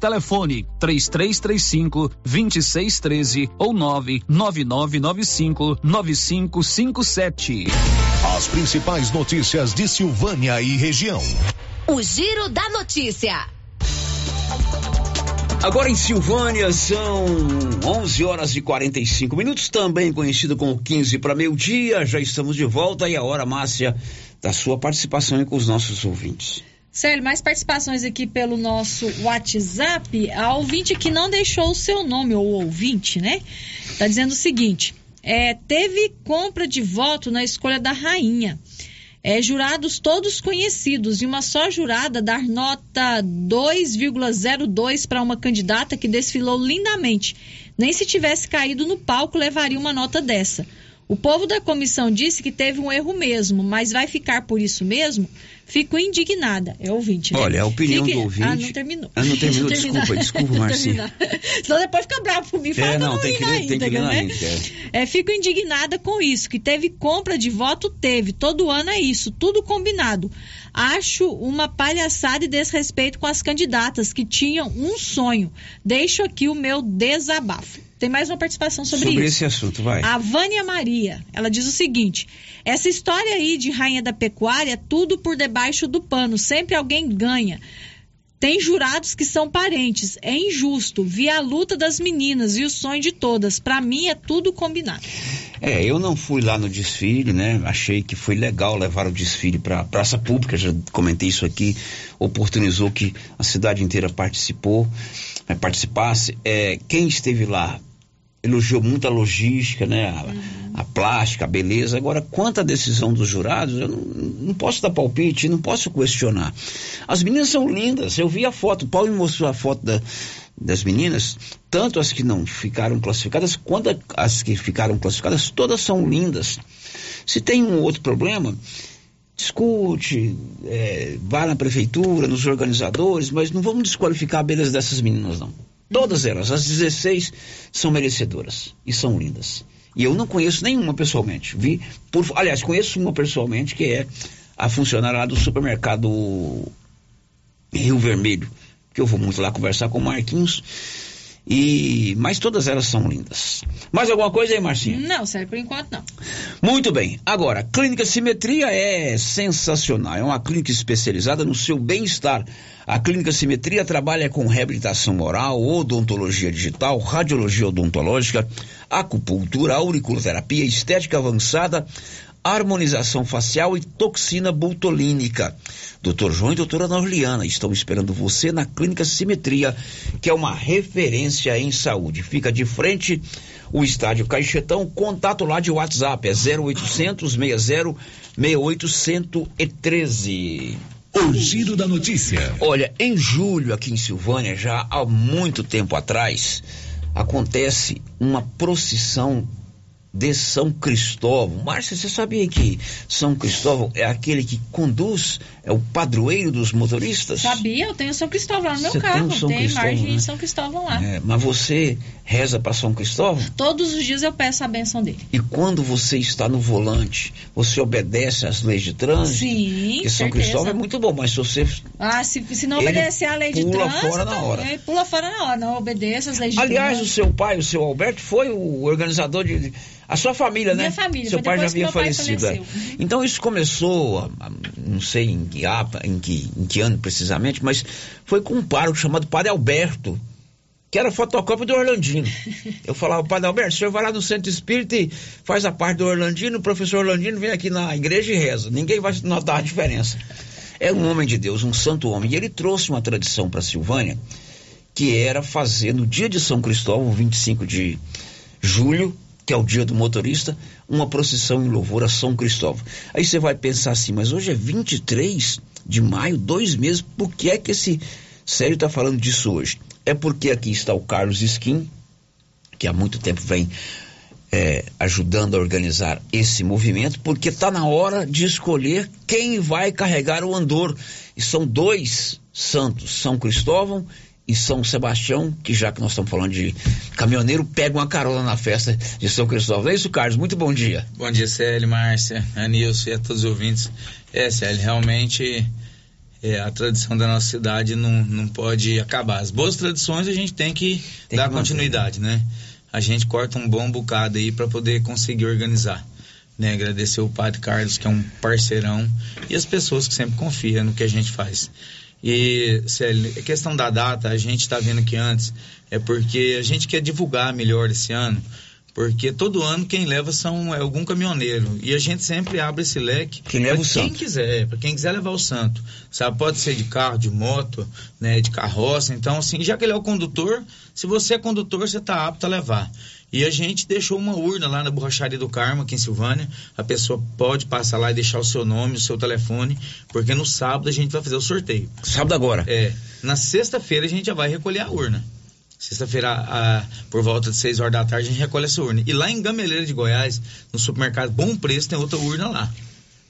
Telefone 3335 2613 ou 99995 9557. As principais notícias de Silvânia e região. O Giro da Notícia. Agora em Silvânia são 11 horas e 45 minutos, também conhecido como 15 para meio-dia. Já estamos de volta e a hora, Márcia, da sua participação com os nossos ouvintes. Célio, mais participações aqui pelo nosso WhatsApp. A ouvinte que não deixou o seu nome, ou ouvinte, né? Tá dizendo o seguinte: é, teve compra de voto na escolha da rainha. É, jurados todos conhecidos e uma só jurada dar nota 2,02 para uma candidata que desfilou lindamente. Nem se tivesse caído no palco levaria uma nota dessa. O povo da comissão disse que teve um erro mesmo, mas vai ficar por isso mesmo? Fico indignada. É ouvinte, né? Olha, a opinião Fique... do ouvinte. Ah, não terminou. Ah, não terminou, desculpa, desculpa, terminar. Senão depois fica bravo comigo. Fala É, não, não tem que ler- na tem que ler íntegra, né? íntegra, É, fico indignada com isso, que teve compra de voto, teve. Todo ano é isso, tudo combinado. Acho uma palhaçada e desrespeito com as candidatas que tinham um sonho. Deixo aqui o meu desabafo. Tem mais uma participação sobre, Sobre isso. esse assunto, vai. A Vânia Maria, ela diz o seguinte: essa história aí de rainha da pecuária, é tudo por debaixo do pano, sempre alguém ganha. Tem jurados que são parentes, é injusto. Vi a luta das meninas e o sonho de todas. Pra mim é tudo combinado. É, eu não fui lá no desfile, né? Achei que foi legal levar o desfile para a praça pública, já comentei isso aqui, oportunizou que a cidade inteira participou, eh, participasse. É, quem esteve lá elogiou muito a logística, né? A, a plástica, a beleza. Agora, quanto à decisão dos jurados, eu não, não posso dar palpite, não posso questionar. As meninas são lindas. Eu vi a foto, o Paulo me mostrou a foto da- das meninas, tanto as que não ficaram classificadas quanto as que ficaram classificadas, todas são lindas. Se tem um outro problema, discute, é, vá na prefeitura, nos organizadores, mas não vamos desqualificar a beleza dessas meninas, não. Todas elas, as 16, são merecedoras e são lindas. E eu não conheço nenhuma pessoalmente. Vi, por, aliás, conheço uma pessoalmente que é a funcionária lá do supermercado Rio Vermelho, que eu vou muito lá conversar com o Marquinhos. E mas todas elas são lindas. Mais alguma coisa aí, Marcinho? Não, sério, por enquanto não. Muito bem. Agora, Clínica Simetria é sensacional. É uma clínica especializada no seu bem-estar. A Clínica Simetria trabalha com reabilitação oral, odontologia digital, radiologia odontológica, acupuntura, auriculoterapia, estética avançada, harmonização facial e toxina botulínica. Dr. João e doutora Norliana estão esperando você na Clínica Simetria, que é uma referência em saúde. Fica de frente o estádio Caixetão, contato lá de WhatsApp é 0800 60 6813. O giro da notícia. Olha, em julho aqui em Silvânia, já há muito tempo atrás, acontece uma procissão de São Cristóvão. Márcia, você sabia que São Cristóvão é aquele que conduz, é o padroeiro dos motoristas? Sabia? Eu tenho São Cristóvão lá no meu Você tem carro. um São tem Cristóvão, margem né? de São Cristóvão lá. É, mas você reza para São Cristóvão? Todos os dias eu peço a benção dele. E quando você está no volante, você obedece às leis de trânsito? Sim, Porque São certeza. Cristóvão é muito bom, mas se você Ah, se, se não obedecer a lei de pula trânsito, fora na hora. ele pula fora na hora. Não obedeça as leis de Aliás, o trânsito. seu pai, o seu Alberto, foi o organizador de. A sua família, né? Minha família, Seu pai já havia falecido. é. faleceu. Então isso começou, não sei em que, em, que, em que ano precisamente, mas foi com um pároco chamado Padre Alberto, que era fotocópia do Orlandino. Eu falava, Padre Alberto, o senhor vai lá no centro espírita e faz a parte do Orlandino, o professor Orlandino vem aqui na igreja e reza. Ninguém vai notar a diferença. É um homem de Deus, um santo homem. E ele trouxe uma tradição para Silvânia, que era fazer no dia de São Cristóvão, 25 de julho, que é o dia do motorista, uma procissão em louvor a São Cristóvão. Aí você vai pensar assim, mas hoje é 23 de maio, dois meses, por que é que esse Sério está falando disso hoje? É porque aqui está o Carlos Skin, que há muito tempo vem é, ajudando a organizar esse movimento, porque está na hora de escolher quem vai carregar o andor. E são dois santos, São Cristóvão e São Sebastião, que já que nós estamos falando de caminhoneiro, pega uma carona na festa de São Cristóvão. É isso, Carlos? Muito bom dia. Bom dia, Célio, Márcia, Anilson e a todos os ouvintes. É, Célio, realmente é, a tradição da nossa cidade não, não pode acabar. As boas tradições a gente tem que tem dar que continuidade, né? A gente corta um bom bocado aí para poder conseguir organizar. Né, agradecer o Padre Carlos, que é um parceirão, e as pessoas que sempre confiam no que a gente faz. E, Célio, a questão da data, a gente está vendo que antes, é porque a gente quer divulgar melhor esse ano, porque todo ano quem leva são é algum caminhoneiro. E a gente sempre abre esse leque. Quem leva o quem santo. quiser, para quem quiser levar o santo. Sabe, pode ser de carro, de moto, né, de carroça. Então, assim, já que ele é o condutor, se você é condutor, você está apto a levar. E a gente deixou uma urna lá na borracharia do Carmo, aqui em Silvânia. A pessoa pode passar lá e deixar o seu nome, o seu telefone, porque no sábado a gente vai fazer o sorteio. Sábado agora? É. Na sexta-feira a gente já vai recolher a urna. Sexta-feira, por volta de 6 horas da tarde, a gente recolhe essa urna. E lá em Gameleira de Goiás, no supermercado Bom Preço, tem outra urna lá,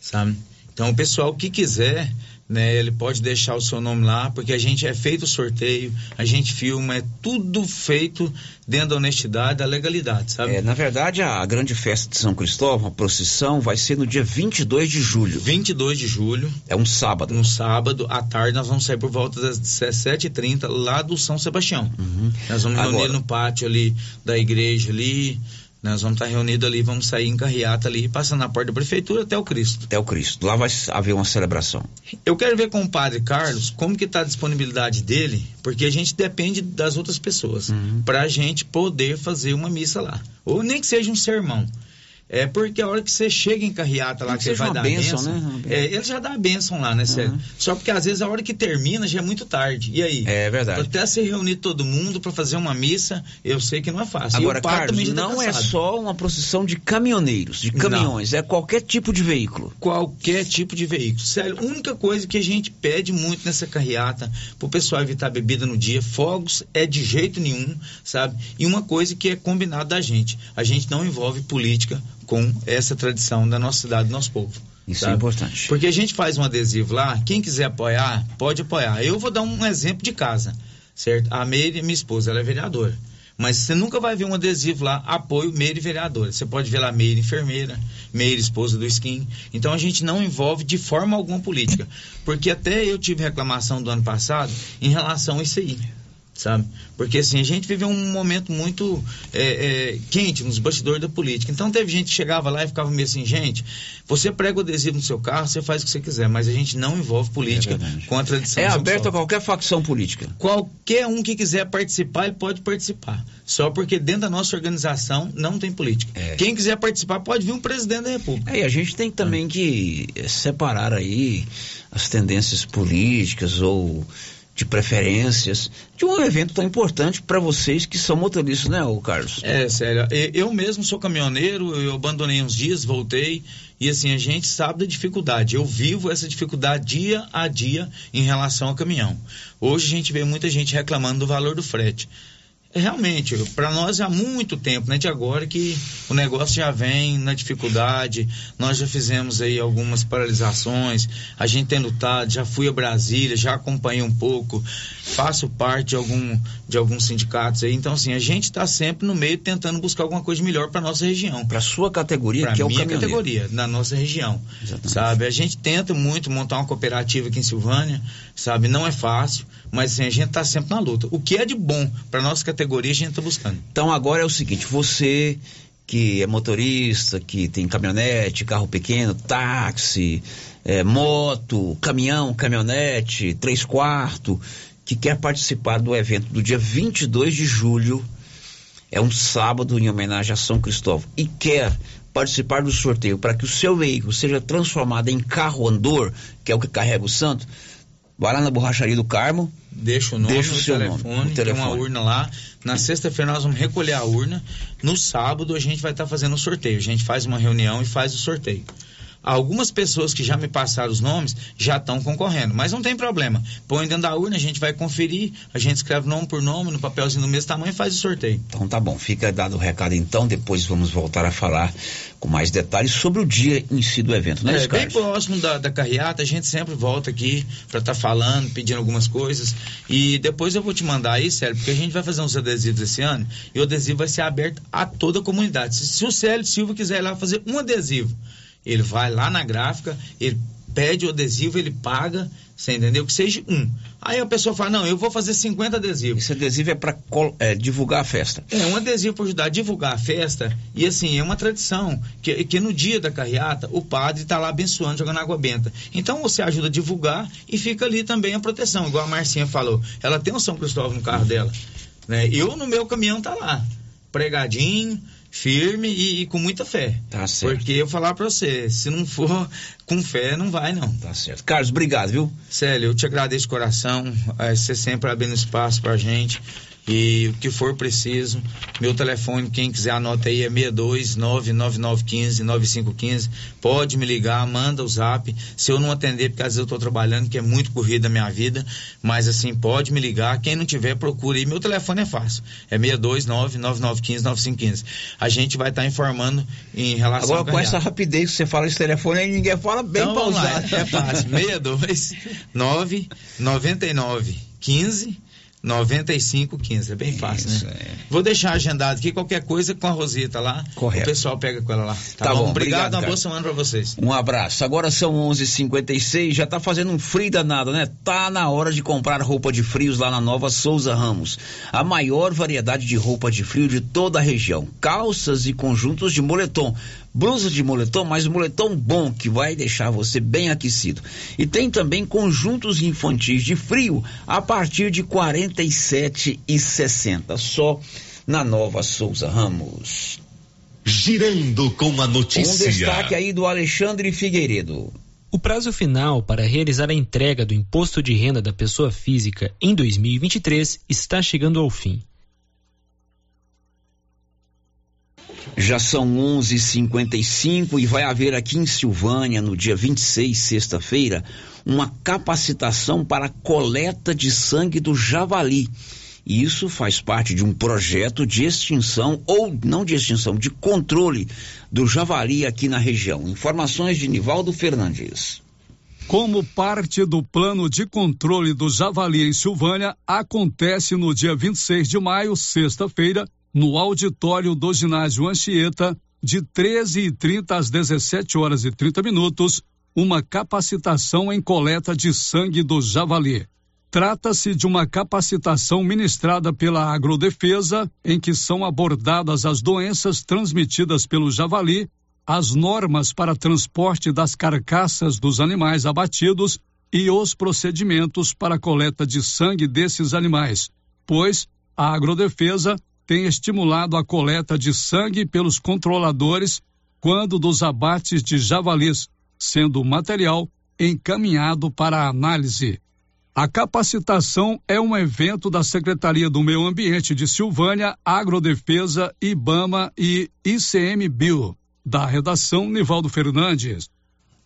sabe? Então, o pessoal que quiser, né, ele pode deixar o seu nome lá, porque a gente é feito o sorteio, a gente filma, é tudo feito dentro da honestidade, da legalidade, sabe? É, na verdade, a grande festa de São Cristóvão, a procissão, vai ser no dia 22 de julho. 22 de julho. É um sábado. No sábado, à tarde, nós vamos sair por volta das 17h30 lá do São Sebastião. Nós vamos Agora. reunir no pátio ali da igreja ali. Nós vamos estar reunidos ali, vamos sair em carreata ali, passando na porta da prefeitura até o Cristo. Até o Cristo. Lá vai haver uma celebração. Eu quero ver com o padre Carlos como que está a disponibilidade dele, porque a gente depende das outras pessoas Uhum. para a gente poder fazer uma missa lá, ou nem que seja um sermão. É porque a hora que você chega em carreata lá, que, você vai dar bênção, bênção, né? é, ele já dá a bênção lá, né, Sérgio? Só porque às vezes a hora que termina já é muito tarde. E aí? É verdade. Até se reunir todo mundo para fazer uma missa, eu sei que não é fácil. Agora, Carlos, tá não é só uma procissão de caminhoneiros, de caminhões, é qualquer tipo de veículo. qualquer tipo de veículo. Sério, a única coisa que a gente pede muito nessa carreata pro pessoal evitar bebida no dia, fogos é de jeito nenhum, sabe? E uma coisa que é combinado da gente, a gente não envolve política com essa tradição da nossa cidade, do nosso povo. Isso sabe? é importante. Porque a gente faz um adesivo lá, quem quiser apoiar, pode apoiar. Eu vou dar um exemplo de casa, certo? A Meire, minha esposa, ela é vereadora. Mas você nunca vai ver um adesivo lá, apoio Meire vereadora. Você pode ver lá Meire enfermeira, Meire esposa do Skin. Então a gente não envolve de forma alguma política. Porque até eu tive reclamação do ano passado em relação a isso aí. Sabe? Porque assim, a gente viveu um momento muito é, é, quente nos bastidores da política. Então teve gente que chegava lá e ficava meio assim, gente, você prega o adesivo no seu carro, você faz o que você quiser, mas a gente não envolve política com a tradição É aberto a qualquer facção política. Qualquer um que quiser participar, ele pode participar. Só porque dentro da nossa organização não tem política. Quem quiser participar pode vir um presidente da República. É, e a gente tem também que eh, separar aí as tendências políticas ou de preferências de um evento tão importante para vocês que são motoristas, né, Carlos? É, sério. Eu mesmo sou caminhoneiro, eu abandonei uns dias, voltei. E assim, a gente sabe da dificuldade. Eu vivo essa dificuldade dia a dia em relação ao caminhão. Hoje a gente vê muita gente reclamando do valor do frete. É, Realmente, para nós há muito tempo, não é de agora que o negócio já vem na dificuldade. Nós já fizemos aí algumas paralisações, a gente tem lutado, já fui a Brasília, já acompanhei um pouco, faço parte de, algum, de alguns sindicatos aí. Então, assim, a gente está sempre no meio tentando buscar alguma coisa melhor para nossa região. Para sua categoria, pra que é o minha categoria, na nossa região. Sabe? A gente tenta muito montar uma cooperativa aqui em Silvânia, sabe? Não é fácil, mas assim, a gente está sempre na luta. O que é de bom para nossa categoria, a gente está buscando. Então agora é o seguinte, você que é motorista, que tem caminhonete, carro pequeno, táxi, é, moto, caminhão, caminhonete, três quartos, que quer participar do evento do dia 22 de julho, é um sábado em homenagem a São Cristóvão, e quer participar do sorteio para que o seu veículo seja transformado em carro andor, que é o que carrega o santo, vai lá na borracharia do Carmo, Deixa o nome, Deixa o o, seu telefone, nome, o tem uma telefone. urna lá. Na sexta-feira nós vamos recolher a urna. No sábado a gente vai estar fazendo o sorteio. A gente faz uma reunião e faz o sorteio. Algumas pessoas que já me passaram os nomes já estão concorrendo, mas não tem problema. Põe dentro da urna, a gente vai conferir, a gente escreve nome por nome, no papelzinho do mesmo tamanho e faz o sorteio. Então tá bom, fica dado o recado então, depois vamos voltar a falar com mais detalhes sobre o dia em si do evento, né, É, bem próximo da, da carreata, a gente sempre volta aqui para estar falando, pedindo algumas coisas. E depois eu vou te mandar aí, Célio, porque a gente vai fazer uns adesivos esse ano e o adesivo vai ser aberto a toda a comunidade. Se, se o Célio Silva quiser ir lá fazer um adesivo, ele vai lá na gráfica, ele pede o adesivo, ele paga, você entendeu? Que seja um. Aí a pessoa fala, não, eu vou fazer 50 adesivos. Esse adesivo é para é, divulgar a festa. É, um adesivo para ajudar a divulgar a festa. E assim, é uma tradição que, que no dia da carreata, o padre está lá abençoando, jogando água benta. Então você ajuda a divulgar e fica ali também a proteção. Igual a Marcinha falou, ela tem um São Cristóvão no carro dela. Né? Eu, no meu caminhão, tá lá. Pregadinho, firme e, e, com muita fé. Tá certo. Porque eu falar para você, se não for com fé, não vai não. Tá certo. Carlos, obrigado, viu? Célio, eu te agradeço de coração, é, você sempre abrindo espaço pra gente. E o que for preciso, meu telefone, quem quiser anota aí, é 62999159515. Pode me ligar, manda o zap. Se eu não atender, porque às vezes eu estou trabalhando, que é muito corrida a minha vida, mas assim, pode me ligar. Quem não tiver, procure aí. Meu telefone é fácil. É 62999159515. A gente vai estar tá informando em relação Agora, com essa rapidez que você fala esse telefone aí, ninguém fala bem então, pausado. É fácil. 629 99 15 9515, é bem fácil, Isso, né? É. Vou deixar agendado aqui, qualquer coisa com a Rosita lá. Correto. O pessoal pega com ela lá. Tá, Tá bom? bom, Obrigado, obrigado, uma boa semana pra vocês. Um abraço. Agora são 11:56, já tá fazendo um frio danado, né? Tá na hora de comprar roupa de frios lá na Nova Souza Ramos. A maior variedade de roupa de frio de toda a região. Calças e conjuntos de moletom. Blusas de moletom, mas moletom bom que vai deixar você bem aquecido. E tem também conjuntos infantis de frio a partir de R$ 47,60 só na Nova Souza Ramos. Girando com a Um notícia. destaque aí do Alexandre Figueiredo. O prazo final para realizar a entrega do imposto de renda da pessoa física em 2023 está chegando ao fim. Já são 11:55 e vai haver aqui em Silvânia, no dia 26, sexta-feira, uma capacitação para coleta de sangue do javali. E isso faz parte de um projeto de extinção, ou não de extinção, de controle do javali aqui na região. Informações de Nivaldo Fernandes. Como parte do plano de controle do javali em Silvânia, acontece no dia 26 de maio, sexta-feira, no auditório do ginásio Anchieta, de 13h30 às 17 horas e 30 minutos, uma capacitação em coleta de sangue do javali. Trata-se de uma capacitação ministrada pela Agrodefesa, em que são abordadas as doenças transmitidas pelo javali, as normas para transporte das carcaças dos animais abatidos e os procedimentos para coleta de sangue desses animais, pois a Agrodefesa tem estimulado a coleta de sangue pelos controladores quando dos abates de javalis, sendo o material encaminhado para análise. A capacitação é um evento da Secretaria do Meio Ambiente de Silvânia, Agrodefesa, IBAMA e ICMBio. Da redação, Nivaldo Fernandes.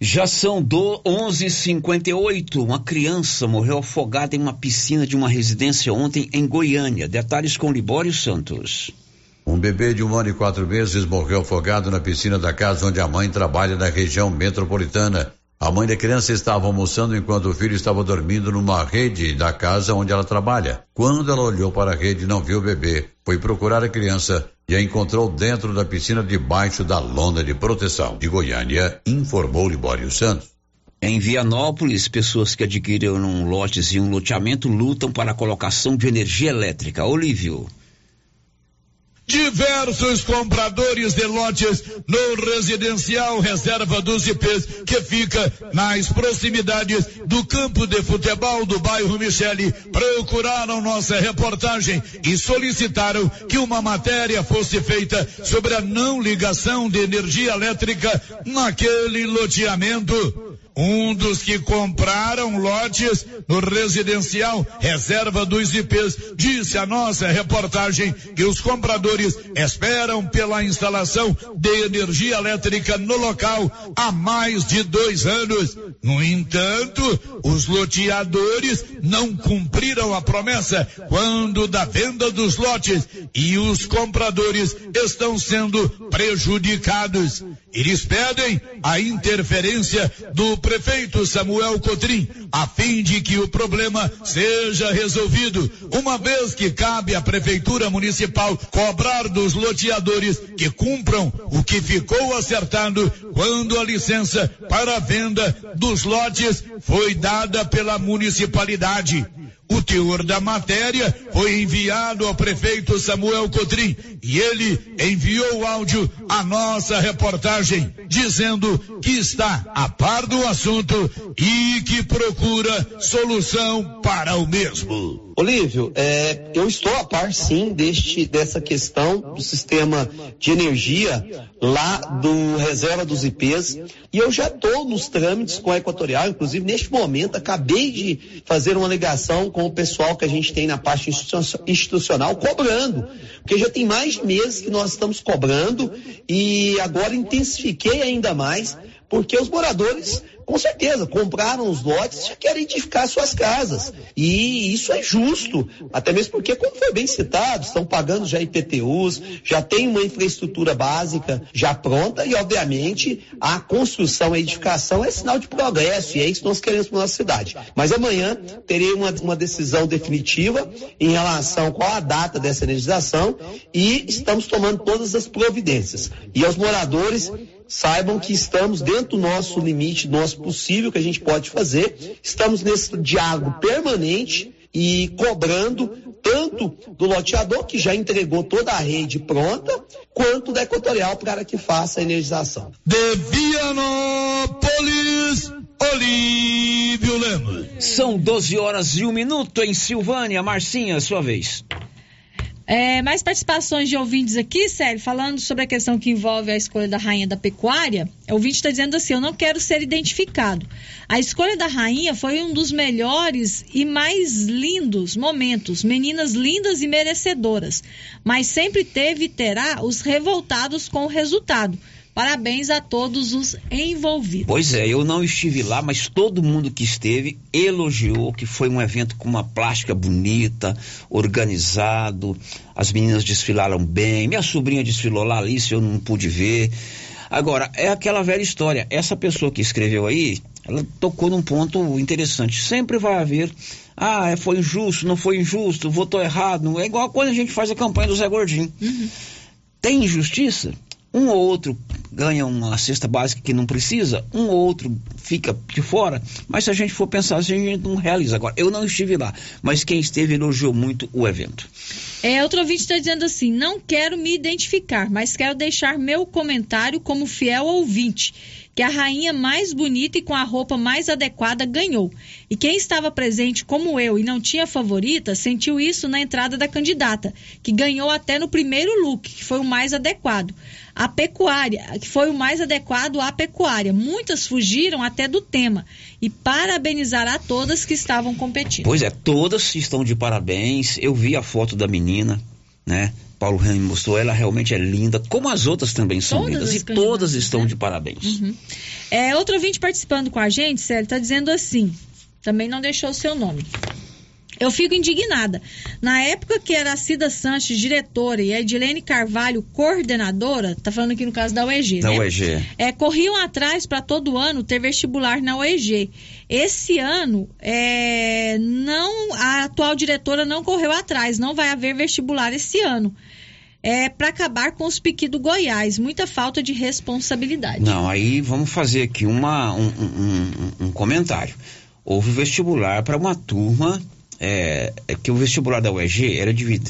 Já são do 11:58. Uma criança morreu afogada em uma piscina de uma residência ontem em Goiânia. Detalhes com Libório Santos. Um bebê de um ano e quatro meses morreu afogado na piscina da casa onde a mãe trabalha na região metropolitana. A mãe da criança estava almoçando enquanto o filho estava dormindo numa rede da casa onde ela trabalha. Quando ela olhou para a rede, não viu o bebê. Foi procurar a criança e a encontrou dentro da piscina debaixo da lona de proteção. De Goiânia, informou Libório Santos. Em Vianópolis, pessoas que adquiriram lotes e um loteamento lutam para a colocação de energia elétrica. Olívio. Diversos compradores de lotes no residencial Reserva dos IPs, que fica nas proximidades do campo de futebol do bairro Michele, procuraram nossa reportagem e solicitaram que uma matéria fosse feita sobre a não ligação de energia elétrica naquele loteamento. Um dos que compraram lotes no residencial Reserva dos IPs, disse a nossa reportagem que os compradores esperam pela instalação de energia elétrica no local há mais de dois anos. No entanto, os loteadores não cumpriram a promessa quando da venda dos lotes e os compradores estão sendo prejudicados. Eles pedem a interferência do prefeito Samuel Cotrim, a fim de que o problema seja resolvido, uma vez que cabe à prefeitura municipal cobrar dos loteadores que cumpram o que ficou acertado quando a licença para a venda dos lotes foi dada pela municipalidade. O teor da matéria foi enviado ao prefeito Samuel Cotrim e ele enviou o áudio à nossa reportagem, dizendo que está a par do assunto e que procura solução para o mesmo. Olívio, é, eu estou a par sim deste, dessa questão do sistema de energia lá do reserva dos IPs e eu já estou nos trâmites com a Equatorial, inclusive neste momento acabei de fazer uma ligação com o pessoal que a gente tem na parte institucional cobrando, porque já tem mais de meses que nós estamos cobrando e agora intensifiquei ainda mais porque os moradores com certeza, compraram os lotes e já querem edificar suas casas. E isso é justo, até mesmo porque, como foi bem citado, estão pagando já IPTUs, já tem uma infraestrutura básica já pronta e, obviamente, a construção e a edificação é sinal de progresso e é isso que nós queremos para nossa cidade. Mas amanhã terei uma, uma decisão definitiva em relação qual a data dessa energização e estamos tomando todas as providências. E aos moradores, saibam que estamos dentro do nosso limite, do nosso possível que a gente pode fazer. Estamos nesse diálogo permanente e cobrando tanto do loteador, que já entregou toda a rede pronta, quanto da Equatorial para que faça a energização. De Vianópolis, Olívio Lemos. São 12 horas e um minuto em Silvânia. Marcinha, sua vez. É, mais participações de ouvintes aqui, Célio, falando sobre a questão que envolve a escolha da rainha da pecuária. O ouvinte está dizendo assim: eu não quero ser identificado. A escolha da rainha foi um dos melhores e mais lindos momentos. Meninas lindas e merecedoras. Mas sempre teve e terá os revoltados com o resultado. Parabéns a todos os envolvidos. Pois é, eu não estive lá, mas todo mundo que esteve elogiou que foi um evento com uma plástica bonita, organizado. As meninas desfilaram bem. Minha sobrinha desfilou lá, Alice, eu não pude ver. Agora, é aquela velha história. Essa pessoa que escreveu aí, ela tocou num ponto interessante. Sempre vai haver ah, foi injusto, não foi injusto, votou errado. É igual quando a gente faz a campanha do Zé Gordinho. Uhum. Tem injustiça? Um ou outro ganha uma cesta básica que não precisa, um ou outro fica de fora, mas se a gente for pensar assim, a gente não realiza. Agora, eu não estive lá, mas quem esteve elogiou muito o evento. É, outro ouvinte está dizendo assim: não quero me identificar, mas quero deixar meu comentário como fiel ouvinte que a rainha mais bonita e com a roupa mais adequada ganhou. E quem estava presente, como eu, e não tinha favorita, sentiu isso na entrada da candidata, que ganhou até no primeiro look, que foi o mais adequado. A pecuária, que foi o mais adequado à pecuária. Muitas fugiram até do tema. E parabenizar a todas que estavam competindo. Pois é, todas estão de parabéns. Eu vi a foto da menina, né? Paulo Remy mostrou, ela realmente é linda, como as outras também são todas lindas, e todas estão né? de parabéns. Uhum. É, outro ouvinte participando com a gente, Célio, está dizendo assim, também não deixou o seu nome. Eu fico indignada. Na época que era a Cida Sanches diretora e a Edilene Carvalho coordenadora, tá falando aqui no caso da UEG, da né? UEG. É, corriam atrás para todo ano ter vestibular na UEG. Esse ano, é, não, a atual diretora não correu atrás, não vai haver vestibular esse ano é, para acabar com os piqui do Goiás. Muita falta de responsabilidade. Não, aí vamos fazer aqui uma, um, um, um comentário. Houve vestibular para uma turma, é, é, que o vestibular da UEG era de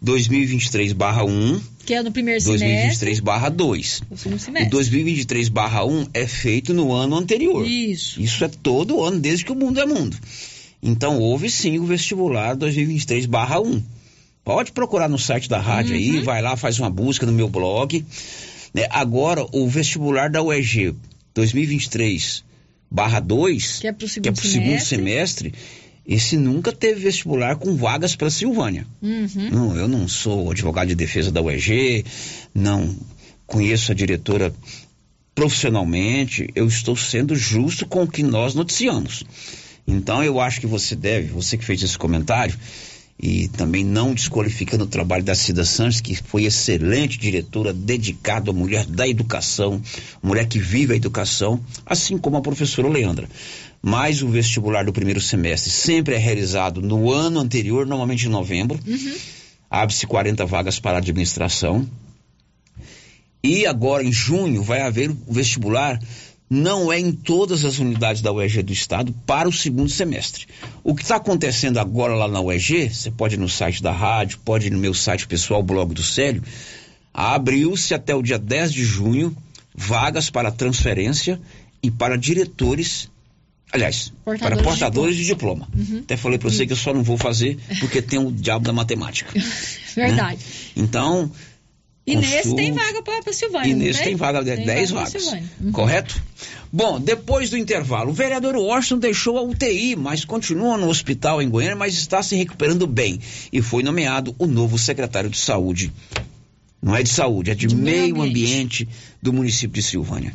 2023 barra 1. Que é no primeiro 2023 barra 2. O segundo semestre. O 2023 barra 1 é feito no ano anterior. Isso. Isso é todo ano, desde que o mundo é mundo. Então houve sim o vestibular 2023 barra 1. Pode procurar no site da rádio uhum. aí, vai lá, faz uma busca no meu blog. Né? Agora, o vestibular da UEG 2023 barra 2, Que é pro segundo que é pro segundo semestre. Esse nunca teve vestibular com vagas para Silvânia. Uhum. Não, eu não sou advogado de defesa da UEG, não conheço a diretora profissionalmente, eu estou sendo justo com o que nós noticiamos. Então eu acho que você deve, você que fez esse comentário, e também não desqualificando o trabalho da Cida Santos, que foi excelente diretora, dedicada à mulher da educação, mulher que vive a educação, assim como a professora Leandra. Mas o vestibular do primeiro semestre sempre é realizado no ano anterior, normalmente em novembro. Abre-se 40 vagas para a administração. E agora, em junho, vai haver o vestibular, não é em todas as unidades da UEG do Estado, para o segundo semestre. O que está acontecendo agora lá na UEG, você pode ir no site da rádio, pode ir no meu site pessoal, blog do Célio, abriu-se até o dia 10 de junho vagas para transferência e para diretores, aliás, Portadores para de portadores de diploma. Uhum. Até falei para você que eu só não vou fazer porque tem o diabo da matemática. Verdade. Então, E nesse tem vaga pra Silvânia. E nesse tem vaga de Tem 10 vaga pra vagas. Uhum. Correto? Bom, depois do intervalo, o vereador Washington deixou a UTI, mas continua no hospital em Goiânia, mas está se recuperando bem. E foi nomeado o novo secretário de saúde. Não é de saúde, é de, meio ambiente. do município de Silvânia.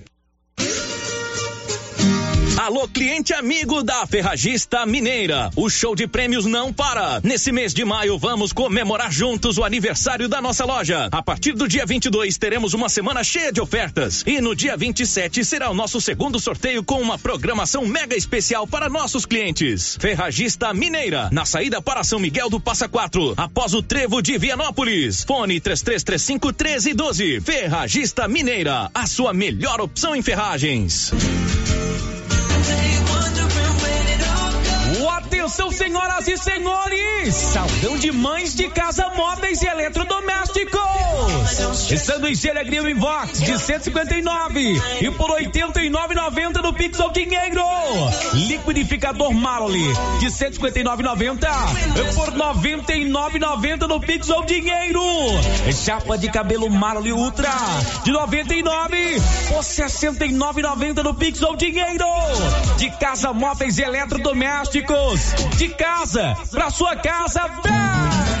Alô, cliente amigo da Ferragista Mineira. O show de prêmios não para. Nesse mês de maio, vamos comemorar juntos o aniversário da nossa loja. A partir do dia 22, teremos uma semana cheia de ofertas. E no dia 27 será o nosso segundo sorteio com uma programação mega especial para nossos clientes. Ferragista Mineira, na saída para São Miguel do Passa Quatro, após o trevo de Vianópolis. Fone 3335 1312. Ferragista Mineira, a sua melhor opção em ferragens. Atenção, senhoras e senhores! Saldão de mães de casa móveis e eletrodomésticos! E sanduíche Alegria Invox de 159 e por 89,90 no Pix ou Dinheiro. Liquidificador Marley de 159,90 e por 99,90 no Pix ou Dinheiro. Chapa de cabelo Marley Ultra de 99 por 69,90 no Pix ou Dinheiro. De casa móveis e eletrodomésticos. De casa pra sua casa, vem!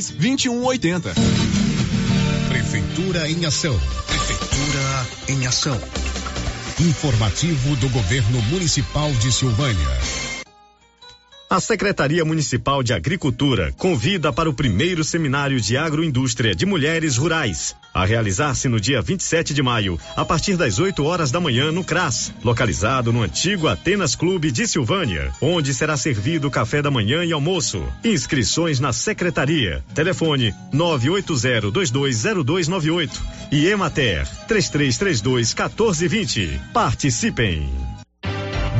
2180. Prefeitura em ação. Prefeitura em ação. Informativo do Governo Municipal de Silvânia. A Secretaria Municipal de Agricultura convida para o primeiro seminário de agroindústria de mulheres rurais, a realizar-se no dia 27 de maio, a partir das 8 horas da manhã no CRAS, localizado no antigo Atenas Clube de Silvânia, onde será servido café da manhã e almoço. Inscrições na secretaria. Telefone 980220298 e Emater 3332 1420. Participem.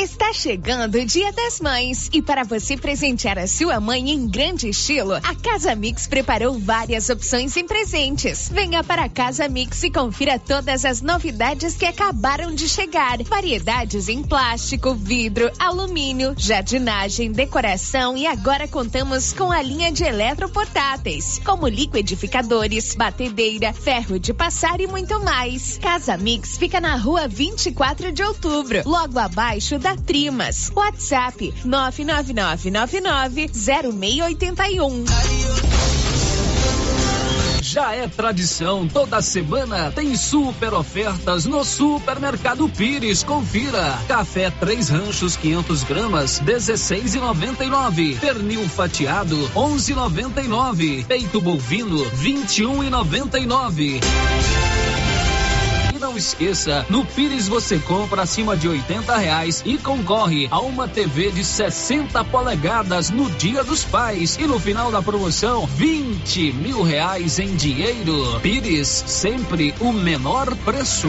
Está chegando o Dia das Mães e para você presentear a sua mãe em grande estilo, a Casa Mix preparou várias opções em presentes. Venha para a Casa Mix e confira todas as novidades que acabaram de chegar. Variedades em plástico, vidro, alumínio, jardinagem, decoração e agora contamos com a linha de eletroportáteis, como liquidificadores, batedeira, ferro de passar e muito mais. Casa Mix fica na rua 24 de outubro, logo abaixo da Trimas. WhatsApp 999990681. Já é tradição, toda semana tem super ofertas no Supermercado Pires. Confira. Café três ranchos 500 gramas 16,99. Pernil fatiado 11,99. Peito bovino 21,99. Esqueça, no Pires você compra acima de 80 reais e concorre a uma TV de 60 polegadas no Dia dos Pais. E no final da promoção, 20 mil reais em dinheiro. Pires, sempre o menor preço.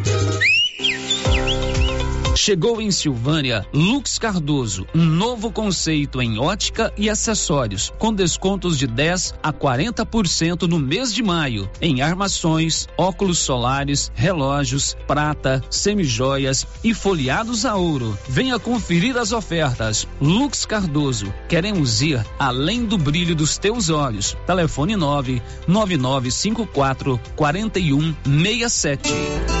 Chegou em Silvânia Lux Cardoso, um novo conceito em ótica e acessórios, com descontos de 10 a 40% no mês de maio, em armações, óculos solares, relógios, prata, semijoias e folheados a ouro. Venha conferir as ofertas. Lux Cardoso, queremos ir além do brilho dos teus olhos. Telefone 9 9954 4167.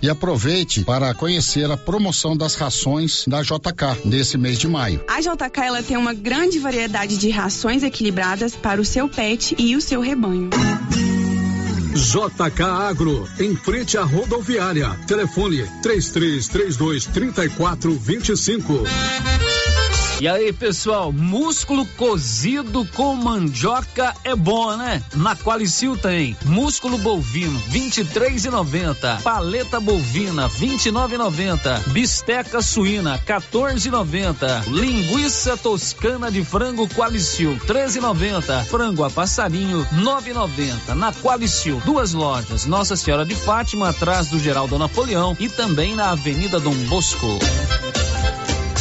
E aproveite para conhecer a promoção das rações da JK nesse mês de maio. A JK ela tem uma grande variedade de rações equilibradas para o seu pet e o seu rebanho. JK Agro, em frente à rodoviária. Telefone 3332 3425. E aí, pessoal, músculo cozido com mandioca é bom, né? Na Qualicil tem músculo bovino 23,90, paleta bovina 29,90, bisteca suína 14,90, linguiça toscana de frango Qualicil 13,90, frango a passarinho 9,90. Na Qualicil, duas lojas, Nossa Senhora de Fátima atrás do Geraldo Napoleão e também na Avenida Dom Bosco.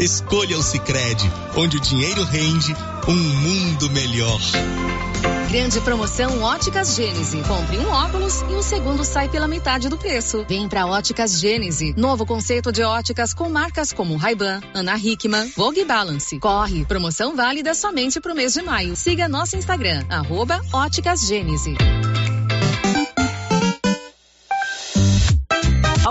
Escolha o Sicredi, onde o dinheiro rende um mundo melhor. Grande promoção Óticas Gênese. Compre um óculos e o segundo sai pela metade do preço. Vem pra Óticas Gênese. Novo conceito de óticas com marcas como Ray-Ban, Ana Hickman, Vogue Balance. Corre. Promoção válida somente pro mês de maio. Siga nosso Instagram, arroba Óticas Gênese.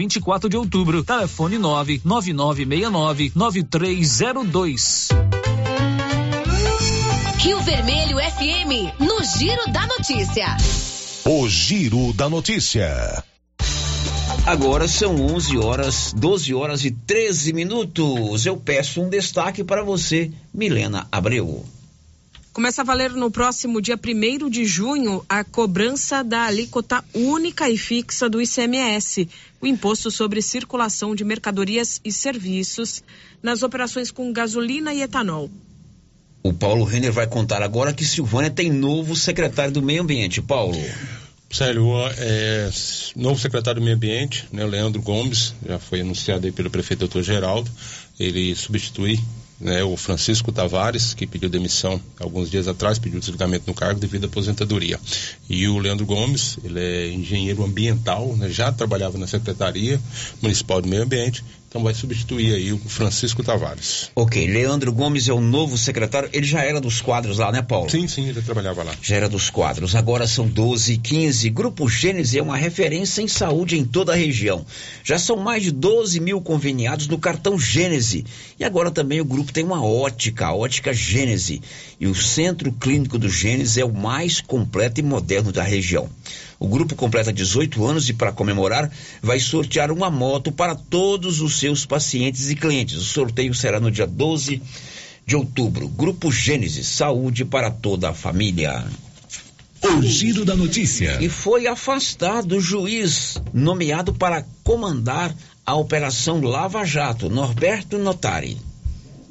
24 de Outubro. Telefone 99969 9302. Rio Vermelho FM, no Giro da Notícia. O Giro da Notícia. Agora são 11 horas, 12 horas e 13 minutos. Eu peço um destaque para você, Milena Abreu. Começa a valer no próximo dia 1 de junho a cobrança da alíquota única e fixa do ICMS, o Imposto sobre Circulação de Mercadorias e Serviços, nas operações com gasolina e etanol. O Paulo Renner vai contar agora que Silvânia tem novo secretário do Meio Ambiente. Paulo. Célio, é, novo secretário do Meio Ambiente, né, Leandro Gomes, já foi anunciado aí pelo prefeito doutor Geraldo. Ele substitui né, o Francisco Tavares, que pediu demissão alguns dias atrás, pediu desligamento no cargo devido à aposentadoria. E o Leandro Gomes, ele é engenheiro ambiental, né, já trabalhava na Secretaria Municipal do Meio Ambiente, então vai substituir aí o Francisco Tavares. Ok, Leandro Gomes é o novo secretário. Ele já era dos quadros lá, né, Paulo? Sim, sim, ele trabalhava lá. Já era dos quadros. Agora são 12 e 15. Grupo Gênese é uma referência em saúde em toda a região. Já são mais de 12 mil conveniados no cartão Gênese. E agora também o grupo tem uma ótica, a ótica Gênese. E o centro clínico do Gênese é o mais completo e moderno da região. O grupo completa 18 anos e, para comemorar, vai sortear uma moto para todos os seus pacientes e clientes. O sorteio será no dia 12 de outubro. Grupo Gênesis, saúde para toda a família. O giro da notícia. E foi afastado o juiz nomeado para comandar a Operação Lava Jato, Norberto Notari.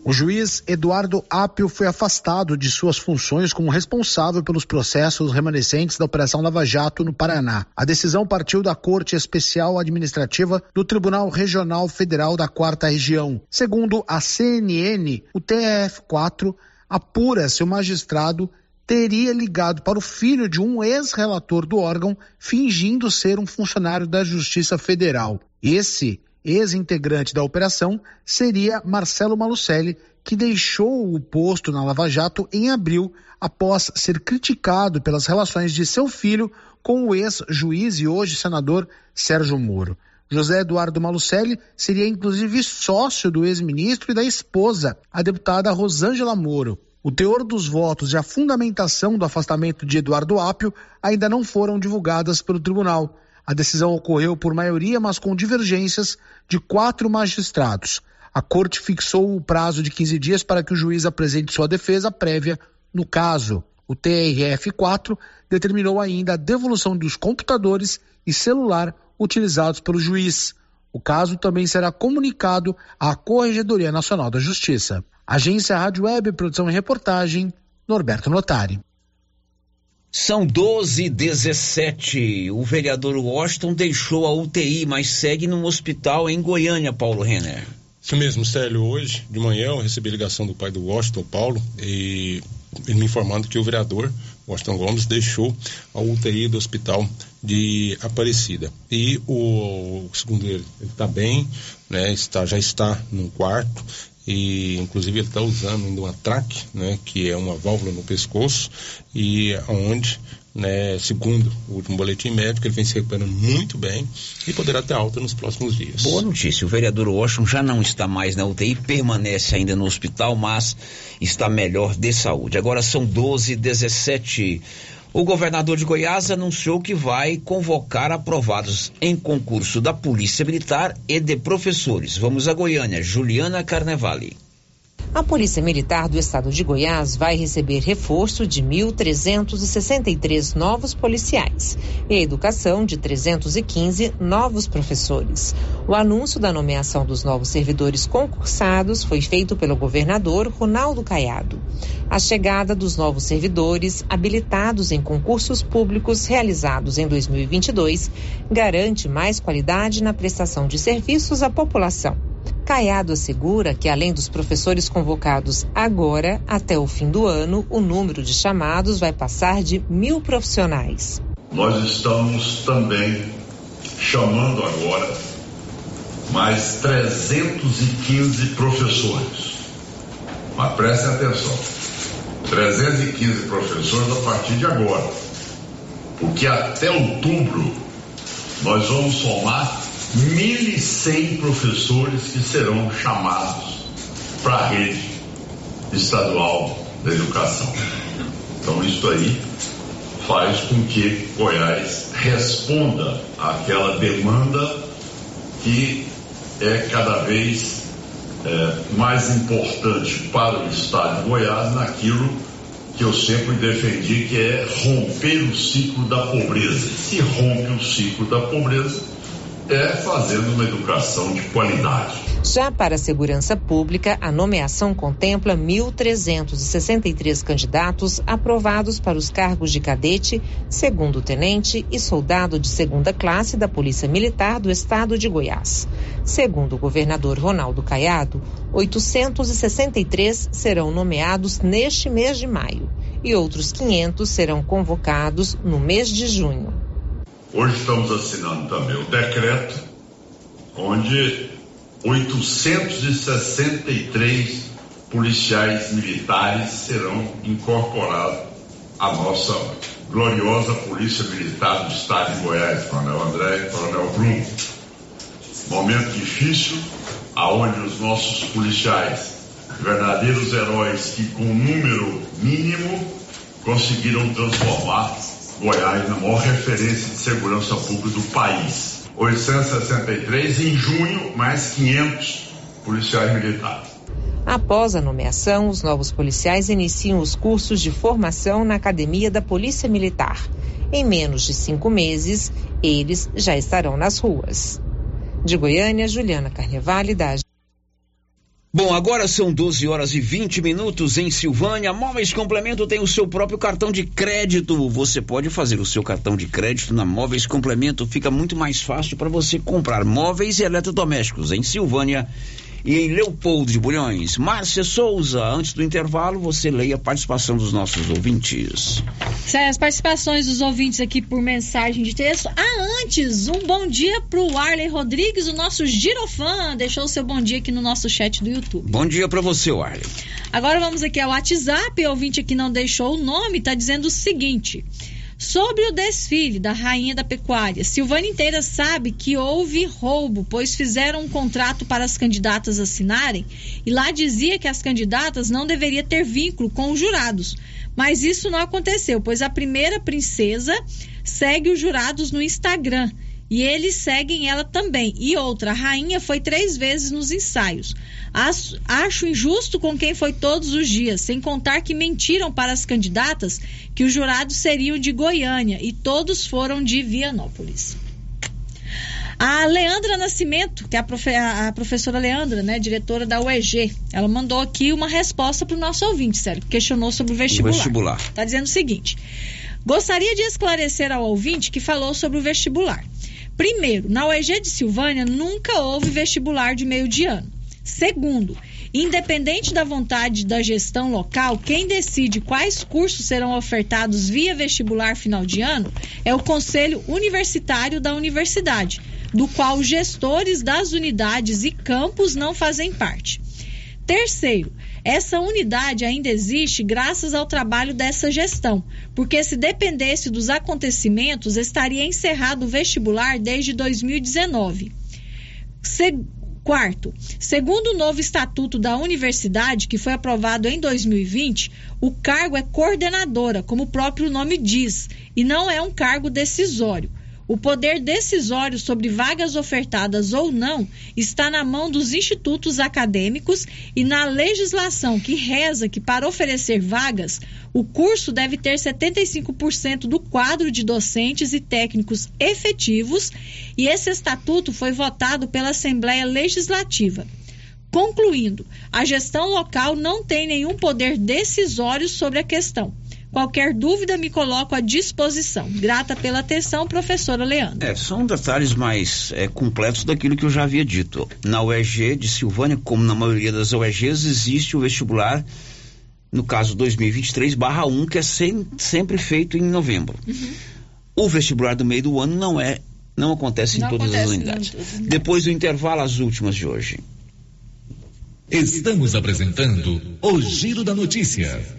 O juiz Eduardo Apio foi afastado de suas funções como responsável pelos processos remanescentes da Operação Lava Jato no Paraná. A decisão partiu da Corte Especial Administrativa do Tribunal Regional Federal da Quarta Região. Segundo a CNN, o TRF4 apura se o magistrado teria ligado para o filho de um ex-relator do órgão, fingindo ser um funcionário da Justiça Federal. Esse ex-integrante da operação, seria Marcelo Malucelli, que deixou o posto na Lava Jato em abril após ser criticado pelas relações de seu filho com o ex-juiz e hoje senador Sérgio Moro. José Eduardo Malucelli seria inclusive sócio do ex-ministro e da esposa, a deputada Rosângela Moro. O teor dos votos e a fundamentação do afastamento de Eduardo Apio ainda não foram divulgadas pelo tribunal. A decisão ocorreu por maioria, mas com divergências de quatro magistrados. A corte fixou o prazo de 15 dias para que o juiz apresente sua defesa prévia no caso. O TRF4 determinou ainda a devolução dos computadores e celular utilizados pelo juiz. O caso também será comunicado à Corregedoria Nacional da Justiça. Agência Rádio Web, produção e reportagem, Norberto Notari. São 12 e 17. O vereador Washington deixou a UTI, mas segue no hospital em Goiânia, Paulo Renner. Isso mesmo, Célio. Hoje de manhã eu recebi ligação do pai do Washington, Paulo, e ele me informando que o vereador Washington Gomes deixou a UTI do hospital de Aparecida. E o, segundo ele, ele está bem, né? Está, já está no quarto e inclusive ele está usando ainda uma traque, né, que é uma válvula no pescoço e onde, né, segundo o último boletim médico, ele vem se recuperando muito bem e poderá ter alta nos próximos dias. Boa notícia, o vereador Washington já não está mais na UTI, permanece ainda no hospital, mas está melhor de saúde. Agora são 12 17 o governador de Goiás anunciou que vai convocar aprovados em concurso da Polícia Militar e de professores. Vamos a Goiânia, Juliana Carnevale. A Polícia Militar do Estado de Goiás vai receber reforço de 1.363 novos policiais e a educação de 315 novos professores. O anúncio da nomeação dos novos servidores concursados foi feito pelo governador Ronaldo Caiado. A chegada dos novos servidores habilitados em concursos públicos realizados em 2022 garante mais qualidade na prestação de serviços à população. Caiado assegura que, além dos professores convocados agora, até o fim do ano, o número de chamados vai passar de mil profissionais. Nós estamos também chamando agora mais 315 professores. Mas prestem atenção: 315 professores a partir de agora. Porque até outubro nós vamos somar 1.100 professores que serão chamados para a rede estadual da educação. Então, isso aí faz com que Goiás responda àquela demanda que é cada vez é, mais importante para o Estado de Goiás naquilo que eu sempre defendi, que é romper o ciclo da pobreza. Se rompe o ciclo da pobreza, é fazendo uma educação de qualidade. Já para a segurança pública, a nomeação contempla 1.363 candidatos aprovados para os cargos de cadete, segundo tenente e soldado de segunda classe da Polícia Militar do Estado de Goiás. Segundo o governador Ronaldo Caiado, 863 serão nomeados neste mês de maio e outros 500 serão convocados no mês de junho. Hoje estamos assinando também o decreto onde 863 policiais militares serão incorporados à nossa gloriosa Polícia Militar do Estado de Goiás, Coronel André e Coronel Bruno. Momento difícil, aonde os nossos policiais, verdadeiros heróis que com um número mínimo conseguiram transformar Goiás na maior referência de segurança pública do país. 863 em junho, mais 500 policiais militares. Após a nomeação, os novos policiais iniciam os cursos de formação na Academia da Polícia Militar. Em menos de cinco meses, eles já estarão nas ruas. De Goiânia, Juliana Carnevale, da Bom, agora são 12 horas e 20 minutos em Silvânia. Móveis Complemento tem o seu próprio cartão de crédito. Você pode fazer o seu cartão de crédito na Móveis Complemento. Fica muito mais fácil para você comprar móveis e eletrodomésticos em Silvânia e em Leopoldo de Bulhões. Márcia Souza, antes do intervalo, você leia a participação dos nossos ouvintes. As participações dos ouvintes aqui por mensagem de texto. Ah, antes, um bom dia para o Arley Rodrigues, o nosso girofã. Deixou o seu bom dia aqui no nosso chat do YouTube. Bom dia para você, Arley. Agora vamos aqui ao WhatsApp. O ouvinte aqui não deixou o nome, está dizendo o seguinte. Sobre o desfile da Rainha da Pecuária, Silvânia inteira sabe que houve roubo, pois fizeram um contrato para as candidatas assinarem e lá dizia que as candidatas não deveriam ter vínculo com os jurados. Mas isso não aconteceu, pois a primeira princesa segue os jurados no Instagram e eles seguem ela também. E outra, a rainha foi três vezes nos ensaios. Acho, injusto com quem foi todos os dias, sem contar que mentiram para as candidatas que os jurados seriam de Goiânia e todos foram de Vianópolis. A Leandra Nascimento, que é a, profe a professora Leandra, né, diretora da UEG, ela mandou aqui uma resposta para o nosso ouvinte, sério, que questionou sobre o vestibular. O vestibular. Está dizendo o seguinte: gostaria de esclarecer ao ouvinte que falou sobre o vestibular. Primeiro, na UEG de Silvânia nunca houve vestibular de meio de ano. Segundo, independente da vontade da gestão local, quem decide quais cursos serão ofertados via vestibular final de ano é o Conselho Universitário da Universidade, do qual gestores das unidades e campos não fazem parte. Terceiro, essa unidade ainda existe graças ao trabalho dessa gestão, porque se dependesse dos acontecimentos, estaria encerrado o vestibular desde 2019. Se... Quarto, segundo o novo estatuto da universidade, que foi aprovado em 2020, o cargo é coordenadora, como o próprio nome diz, e não é um cargo decisório. O poder decisório sobre vagas ofertadas ou não está na mão dos institutos acadêmicos e na legislação que reza que para oferecer vagas, o curso deve ter 75% do quadro de docentes e técnicos efetivos, e esse estatuto foi votado pela Assembleia Legislativa. Concluindo, a gestão local não tem nenhum poder decisório sobre a questão. Qualquer dúvida me coloco à disposição. Grata pela atenção, professora Leandro. É, são detalhes mais é, completos daquilo que eu já havia dito. Na UEG de Silvânia, como na maioria das UEGs, existe o vestibular, no caso 2023-1, que é sem, sempre feito em novembro. Uhum. O vestibular do meio do ano não é, não acontece não em todas acontece as unidades. Depois do intervalo, as últimas de hoje. Estamos apresentando o Giro da Notícia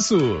preço.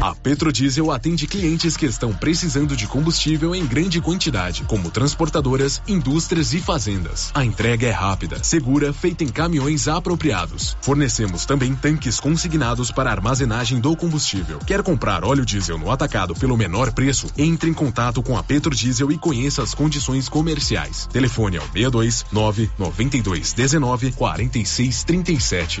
A Petrodiesel atende clientes que estão precisando de combustível em grande quantidade, como transportadoras, indústrias e fazendas. A entrega é rápida, segura, feita em caminhões apropriados. Fornecemos também tanques consignados para armazenagem do combustível. Quer comprar óleo diesel no atacado pelo menor preço? Entre em contato com a Petrodiesel e conheça as condições comerciais. Telefone ao 62 9 92 19 46 37.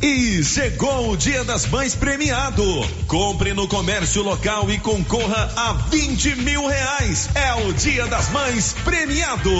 E chegou o Dia das Mães premiado. Compre no comércio local e concorra a 20 mil reais. É o Dia das Mães premiado.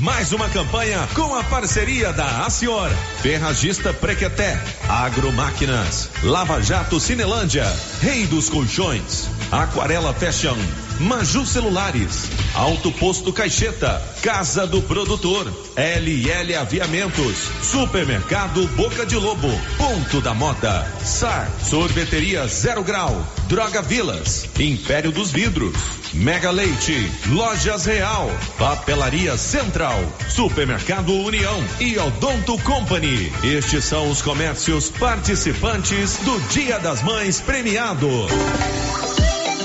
Mais uma campanha com a parceria da Acior, Ferragista Prequeté, Agromáquinas, Lava Jato Cinelândia, Rei dos Colchões, Aquarela Fashion. Maju Celulares, Alto Posto Caixeta, Casa do Produtor, LL Aviamentos, Supermercado Boca de Lobo, Ponto da Moda, SAR, Sorveteria Zero Grau, Droga Vilas, Império dos Vidros, Mega Leite, Lojas Real, Papelaria Central, Supermercado União e Odonto Company. Estes são os comércios participantes do Dia das Mães premiado.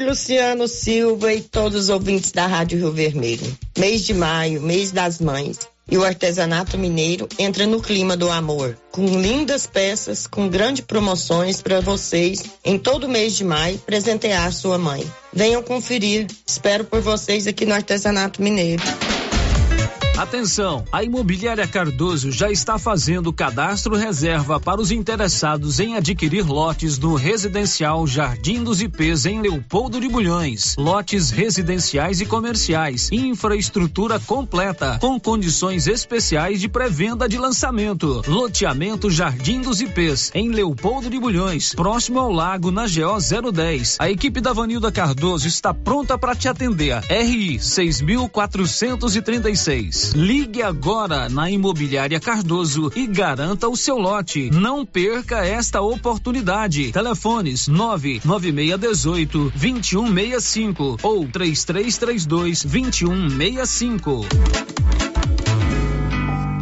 Oi, Luciano Silva e todos os ouvintes da Rádio Rio Vermelho. Mês de maio, mês das mães. E o artesanato mineiro entra no clima do amor, com lindas peças, com grandes promoções para vocês em todo mês de maio presentear sua mãe. Venham conferir. Espero por vocês aqui no Artesanato Mineiro. Atenção, a Imobiliária Cardoso já está fazendo cadastro reserva para os interessados em adquirir lotes no residencial Jardim dos IPs em Leopoldo de Bulhões. Lotes residenciais e comerciais, infraestrutura completa, com condições especiais de pré-venda de lançamento. Loteamento Jardim dos IPs em Leopoldo de Bulhões, próximo ao lago na GO 010. A equipe da Vanilda Cardoso está pronta para te atender. RI 6436. Ligue agora na Imobiliária Cardoso e garanta o seu lote. Não perca esta oportunidade. Telefones 99618 2165 ou 3332 2165.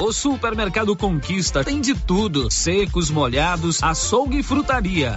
O Supermercado Conquista tem de tudo: secos, molhados, açougue e frutaria.